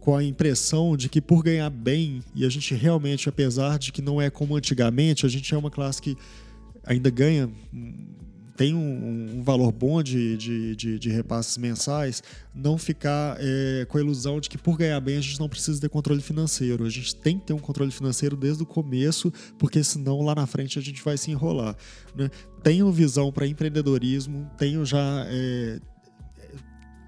Speaker 3: com a impressão de que por ganhar bem, e a gente realmente, apesar de que não é como antigamente, a gente é uma classe que ainda ganha tem um, um valor bom de, de, de, de, repasses mensais, não ficar é, com a ilusão de que por ganhar bem a gente não precisa ter controle financeiro. A gente tem que ter um controle financeiro desde o começo, porque senão lá na frente a gente vai se enrolar. Né? Tenho visão para empreendedorismo, tenho já é,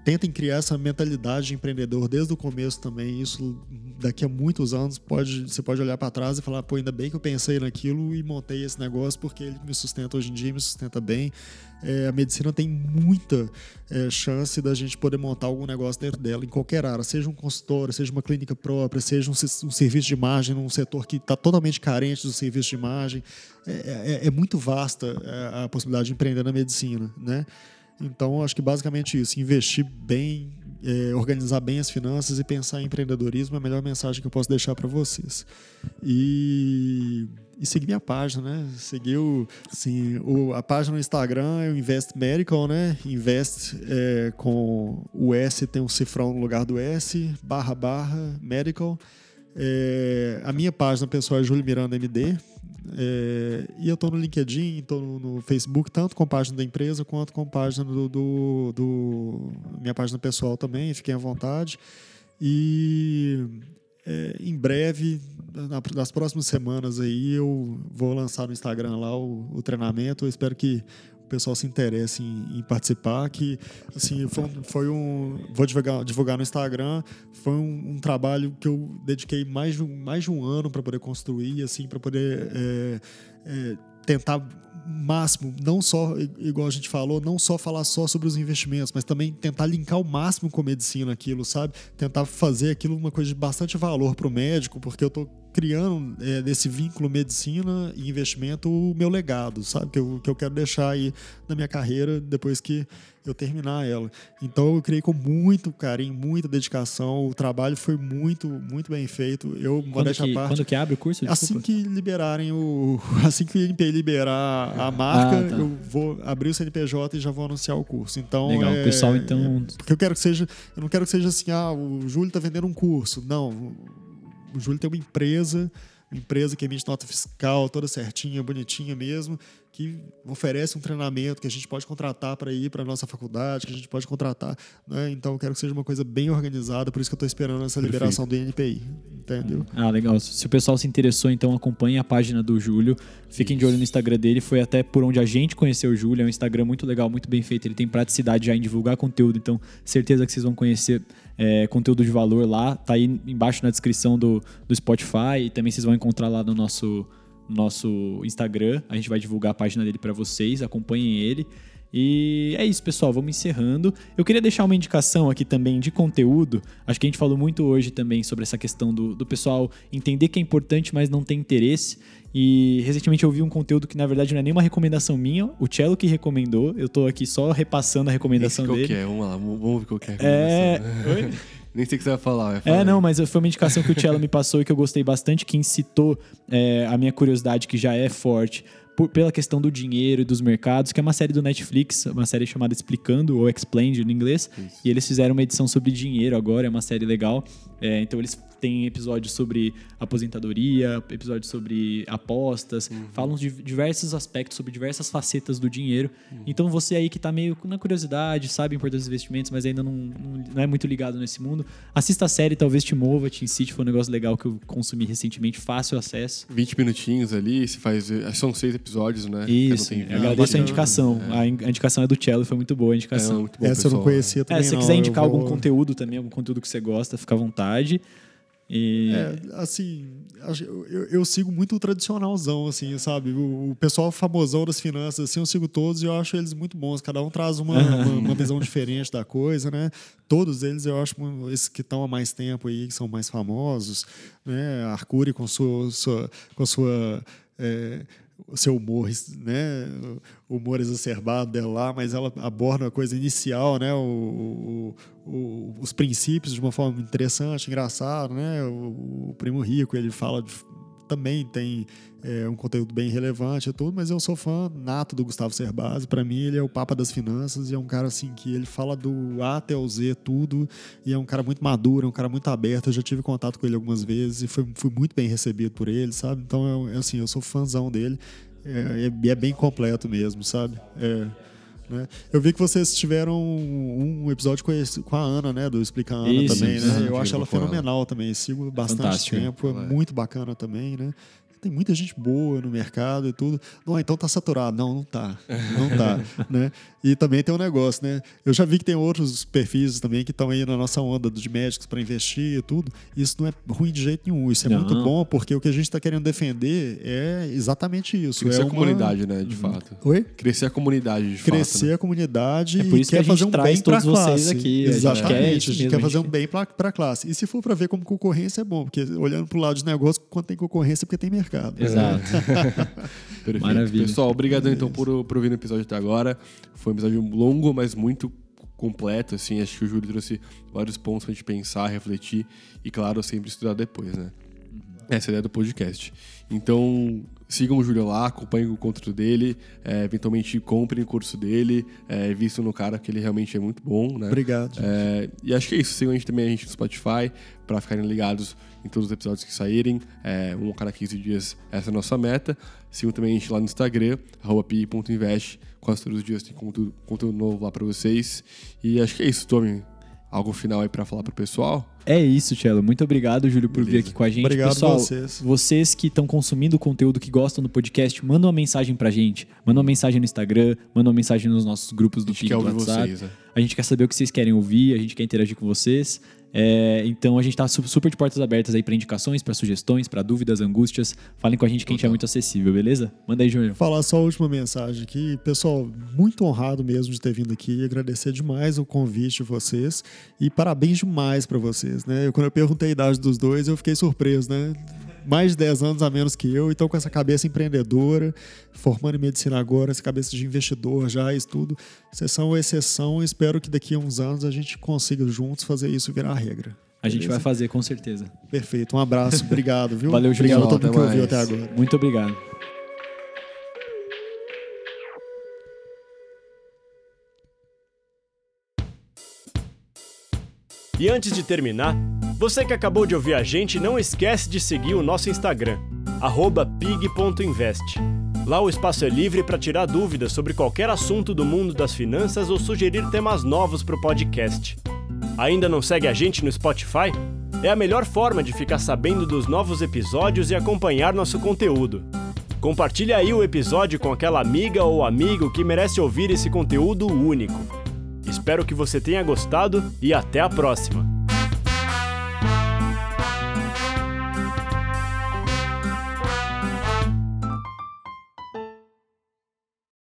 Speaker 3: tentem criar essa mentalidade de empreendedor desde o começo também. Isso daqui a muitos anos pode você pode olhar para trás e falar, pô, ainda bem que eu pensei naquilo e montei esse negócio porque ele me sustenta hoje em dia, me sustenta bem. É, a medicina tem muita é, chance da gente poder montar algum negócio dentro dela, em qualquer área, seja um consultório, seja uma clínica própria, seja um, um serviço de imagem num setor que está totalmente carente do serviço de imagem. É, é, é muito vasta é, a possibilidade de empreender na medicina, né? Então, acho que basicamente isso: investir bem, é, organizar bem as finanças e pensar em empreendedorismo é a melhor mensagem que eu posso deixar para vocês. E, e seguir minha página, né? Seguir o, assim, o, a página no Instagram é o Invest Medical, né? Invest é, com o S, tem um cifrão no lugar do S, barra barra medical. É, a minha página pessoal é Júlio Miranda MD. É, e eu estou no LinkedIn, estou no, no, Facebook, tanto com página da empresa quanto com página do, do, do minha página pessoal também. Fiquem à vontade. E é, em breve, na, nas próximas semanas aí, eu vou lançar no Instagram lá o, o treinamento. Eu espero que pessoal se interesse em, em participar, que assim, foi, foi um vou divulgar, divulgar no Instagram, foi um, um, trabalho que eu dediquei mais de um, mais de um ano para poder construir, assim, para poder é, é, tentar máximo, não só, igual a gente falou, não só falar só sobre os investimentos, mas também tentar linkar o máximo com a medicina aquilo, sabe? Tentar fazer aquilo uma coisa de bastante valor para o médico, porque eu tô criando é, desse vínculo medicina e investimento o meu legado, sabe? Que eu, que eu quero deixar aí na minha carreira depois que eu terminar ela. Então eu criei com muito carinho, muita dedicação. O trabalho foi muito, muito bem feito. Eu
Speaker 4: quando que, parte, quando que abre o curso?
Speaker 3: Desculpa. Assim que liberarem o. Assim que o INPI liberar a marca, ah, tá. eu vou abrir o CNPJ e já vou anunciar o curso. Então.
Speaker 4: Legal,
Speaker 3: é,
Speaker 4: pessoal, então.
Speaker 3: É, porque eu quero que seja. Eu não quero que seja assim, ah, o Júlio está vendendo um curso. Não o Júlio tem uma empresa, empresa que emite nota fiscal toda certinha, bonitinha mesmo, que oferece um treinamento que a gente pode contratar para ir para a nossa faculdade, que a gente pode contratar. Né? Então, eu quero que seja uma coisa bem organizada, por isso que eu estou esperando essa Perfeito. liberação do INPI. Entendeu?
Speaker 4: Ah, legal. Se o pessoal se interessou, então acompanhe a página do Júlio. Fiquem isso. de olho no Instagram dele. Foi até por onde a gente conheceu o Júlio. É um Instagram muito legal, muito bem feito. Ele tem praticidade já em divulgar conteúdo, então certeza que vocês vão conhecer é, conteúdo de valor lá. Tá aí embaixo na descrição do, do Spotify e também vocês vão encontrar lá no nosso nosso Instagram. A gente vai divulgar a página dele para vocês, acompanhem ele. E é isso, pessoal, vamos encerrando. Eu queria deixar uma indicação aqui também de conteúdo. Acho que a gente falou muito hoje também sobre essa questão do, do pessoal entender que é importante, mas não tem interesse. E recentemente eu vi um conteúdo que na verdade não é nenhuma recomendação minha, o Cello que recomendou. Eu tô aqui só repassando a recomendação
Speaker 2: Esse
Speaker 4: dele.
Speaker 2: Qualquer, vamos lá, vamos ver qual é.
Speaker 4: É. Oi?
Speaker 2: Nem sei o que você vai falar.
Speaker 4: Vai é, não, mas foi uma indicação que o Cello me passou e que eu gostei bastante, que incitou é, a minha curiosidade, que já é forte, por, pela questão do dinheiro e dos mercados, que é uma série do Netflix, uma série chamada Explicando, ou Explained em inglês. Isso. E eles fizeram uma edição sobre dinheiro agora, é uma série legal. É, então eles têm episódios sobre aposentadoria, episódios sobre apostas, uhum. falam de diversos aspectos, sobre diversas facetas do dinheiro. Uhum. Então você aí que está meio na curiosidade, sabe a importância dos investimentos, mas ainda não, não, não, é muito ligado nesse mundo, assista a série, talvez te mova, te incite, foi um negócio legal que eu consumi recentemente, fácil acesso.
Speaker 2: 20 minutinhos ali, se faz. São seis episódios, né?
Speaker 4: Isso, eu agradeço a indicação. É. A indicação é do Cello, foi muito boa a indicação. É, muito
Speaker 3: bom, Essa pessoal. eu não conhecia também.
Speaker 4: É, se você quiser indicar algum conteúdo também, algum conteúdo que você gosta, fica à vontade. E...
Speaker 3: É, assim, eu, eu- sigo muito o tradicionalzão, assim, sabe? O, o pessoal famosão das finanças, assim, eu sigo todos e eu acho eles muito bons. Cada um traz uma, uma, uma visão diferente da coisa, né? Todos eles eu acho esses que estão há mais tempo aí, que são mais famosos, né? A Arcuri com sua, sua- com sua é, o seu humor, né? O humor exacerbado dela lá, mas ela aborda uma coisa inicial, né? O, o- os princípios de uma forma interessante, engraçada, né? O Primo Rico, ele fala de- também tem é, um conteúdo bem relevante e tudo, mas eu sou fã nato do Gustavo Cerbasi. Para mim, ele é o papa das finanças e é um cara assim que ele fala do A até o Z tudo e é um cara muito maduro, é um cara muito aberto. Eu já tive contato com ele algumas vezes e fui muito bem recebido por ele, sabe? Então, é, assim, eu sou fãzão dele é, é- é bem completo mesmo, sabe? É, né? Eu vi que vocês tiveram um episódio com, esse- com a Ana, né? Do Explica Ana
Speaker 4: Isso,
Speaker 3: também, né? Eu acho ela
Speaker 2: com ela.
Speaker 3: fenomenal também. Sigo bastante
Speaker 4: Fantástico,
Speaker 3: tempo, é
Speaker 2: é.
Speaker 3: muito bacana também, né? Tem muita gente boa no mercado e tudo. Não, então tá saturado. Não, não tá. Não tá, né? E também tem um negócio, né? Eu já vi que tem outros perfis também que estão aí na nossa onda de médicos para investir e tudo. Isso não é ruim de jeito nenhum. Isso é
Speaker 4: Não.
Speaker 3: muito bom, porque o que a gente está querendo defender é exatamente isso.
Speaker 2: Crescer
Speaker 3: é
Speaker 2: a
Speaker 3: uma-
Speaker 2: comunidade, né, de fato.
Speaker 3: Oi?
Speaker 2: Crescer a comunidade, de
Speaker 3: crescer
Speaker 2: fato. né?
Speaker 3: a comunidade
Speaker 4: É por
Speaker 3: e
Speaker 4: isso que
Speaker 3: quer
Speaker 4: a gente
Speaker 3: fazer um
Speaker 4: traz
Speaker 3: bem para a
Speaker 4: todos vocês
Speaker 3: classe.
Speaker 4: aqui, a gente
Speaker 3: Exatamente.
Speaker 4: quer
Speaker 3: a gente quer
Speaker 4: a
Speaker 3: fazer um bem para a classe. E se for para ver como concorrência é bom, porque olhando para o lado de negócio, quando tem concorrência é porque tem mercado.
Speaker 4: Exato.
Speaker 2: Perfeito.
Speaker 4: Maravilha.
Speaker 2: Pessoal, obrigado então por, por ouvir o episódio até agora. Foi um episódio longo, mas muito completo, assim. Acho que o Júlio trouxe vários pontos pra gente pensar, refletir e, claro, sempre estudar depois, né? Essa é a ideia do podcast. Então, sigam o Júlio lá, acompanhem o conteúdo dele, é, eventualmente comprem o curso dele, é, visto no cara que ele realmente é muito bom, né?
Speaker 3: Obrigado.
Speaker 2: É, e acho que é isso. Sigam a gente também a gente no Spotify para ficarem ligados em todos os episódios que saírem. É, um a cada 15 dias, essa é a nossa meta. Sigam também a gente lá no Instagram, pi.invest. Quase todos os dias tem conteúdo, conteúdo novo lá para vocês. E acho que é isso, Tommy. Algo final aí para falar pro pessoal?
Speaker 4: É isso, Tchelo. Muito obrigado, Júlio, por vir
Speaker 2: Beleza.
Speaker 4: aqui com a gente.
Speaker 3: Obrigado
Speaker 4: Pessoal,
Speaker 3: vocês.
Speaker 4: vocês que estão consumindo o conteúdo, que gostam do podcast, manda uma mensagem pra gente. Manda uma mensagem no Instagram, manda uma mensagem nos nossos grupos
Speaker 2: A
Speaker 4: do
Speaker 2: quer
Speaker 4: do WhatsApp.
Speaker 2: vocês, né?
Speaker 4: A gente quer saber o que vocês querem ouvir, a gente quer interagir com vocês. É, então a gente tá su- super de portas abertas aí pra indicações, pra sugestões, pra dúvidas, angústias. Falem com a gente que a gente é muito acessível, beleza? Manda aí, Júnior.
Speaker 3: falar só a última mensagem aqui. Pessoal, muito honrado mesmo de ter vindo aqui. Agradecer demais o convite de vocês. E parabéns demais para vocês, né? Eu, quando eu perguntei a idade dos dois, eu fiquei surpreso, né? Mais de 10 anos a menos que eu, então com essa cabeça empreendedora, formando em medicina agora, essa cabeça de investidor já, isso tudo. Vocês são exceção e espero que daqui a uns anos a gente consiga juntos fazer isso virar regra.
Speaker 4: A gente
Speaker 3: Beleza?
Speaker 4: vai fazer, com certeza.
Speaker 3: Perfeito, um abraço, obrigado, viu?
Speaker 4: Valeu, Julião.
Speaker 3: Obrigado a todo mundo que ouviu até agora.
Speaker 4: Muito obrigado.
Speaker 1: E antes de terminar, você que acabou de ouvir a gente, não esquece de seguir o nosso Instagram, pig.invest. Lá o espaço é livre para tirar dúvidas sobre qualquer assunto do mundo das finanças ou sugerir temas novos para o podcast. Ainda não segue a gente no Spotify? É a melhor forma de ficar sabendo dos novos episódios e acompanhar nosso conteúdo. Compartilhe aí o episódio com aquela amiga ou amigo que merece ouvir esse conteúdo único. Espero que você tenha gostado e até a próxima!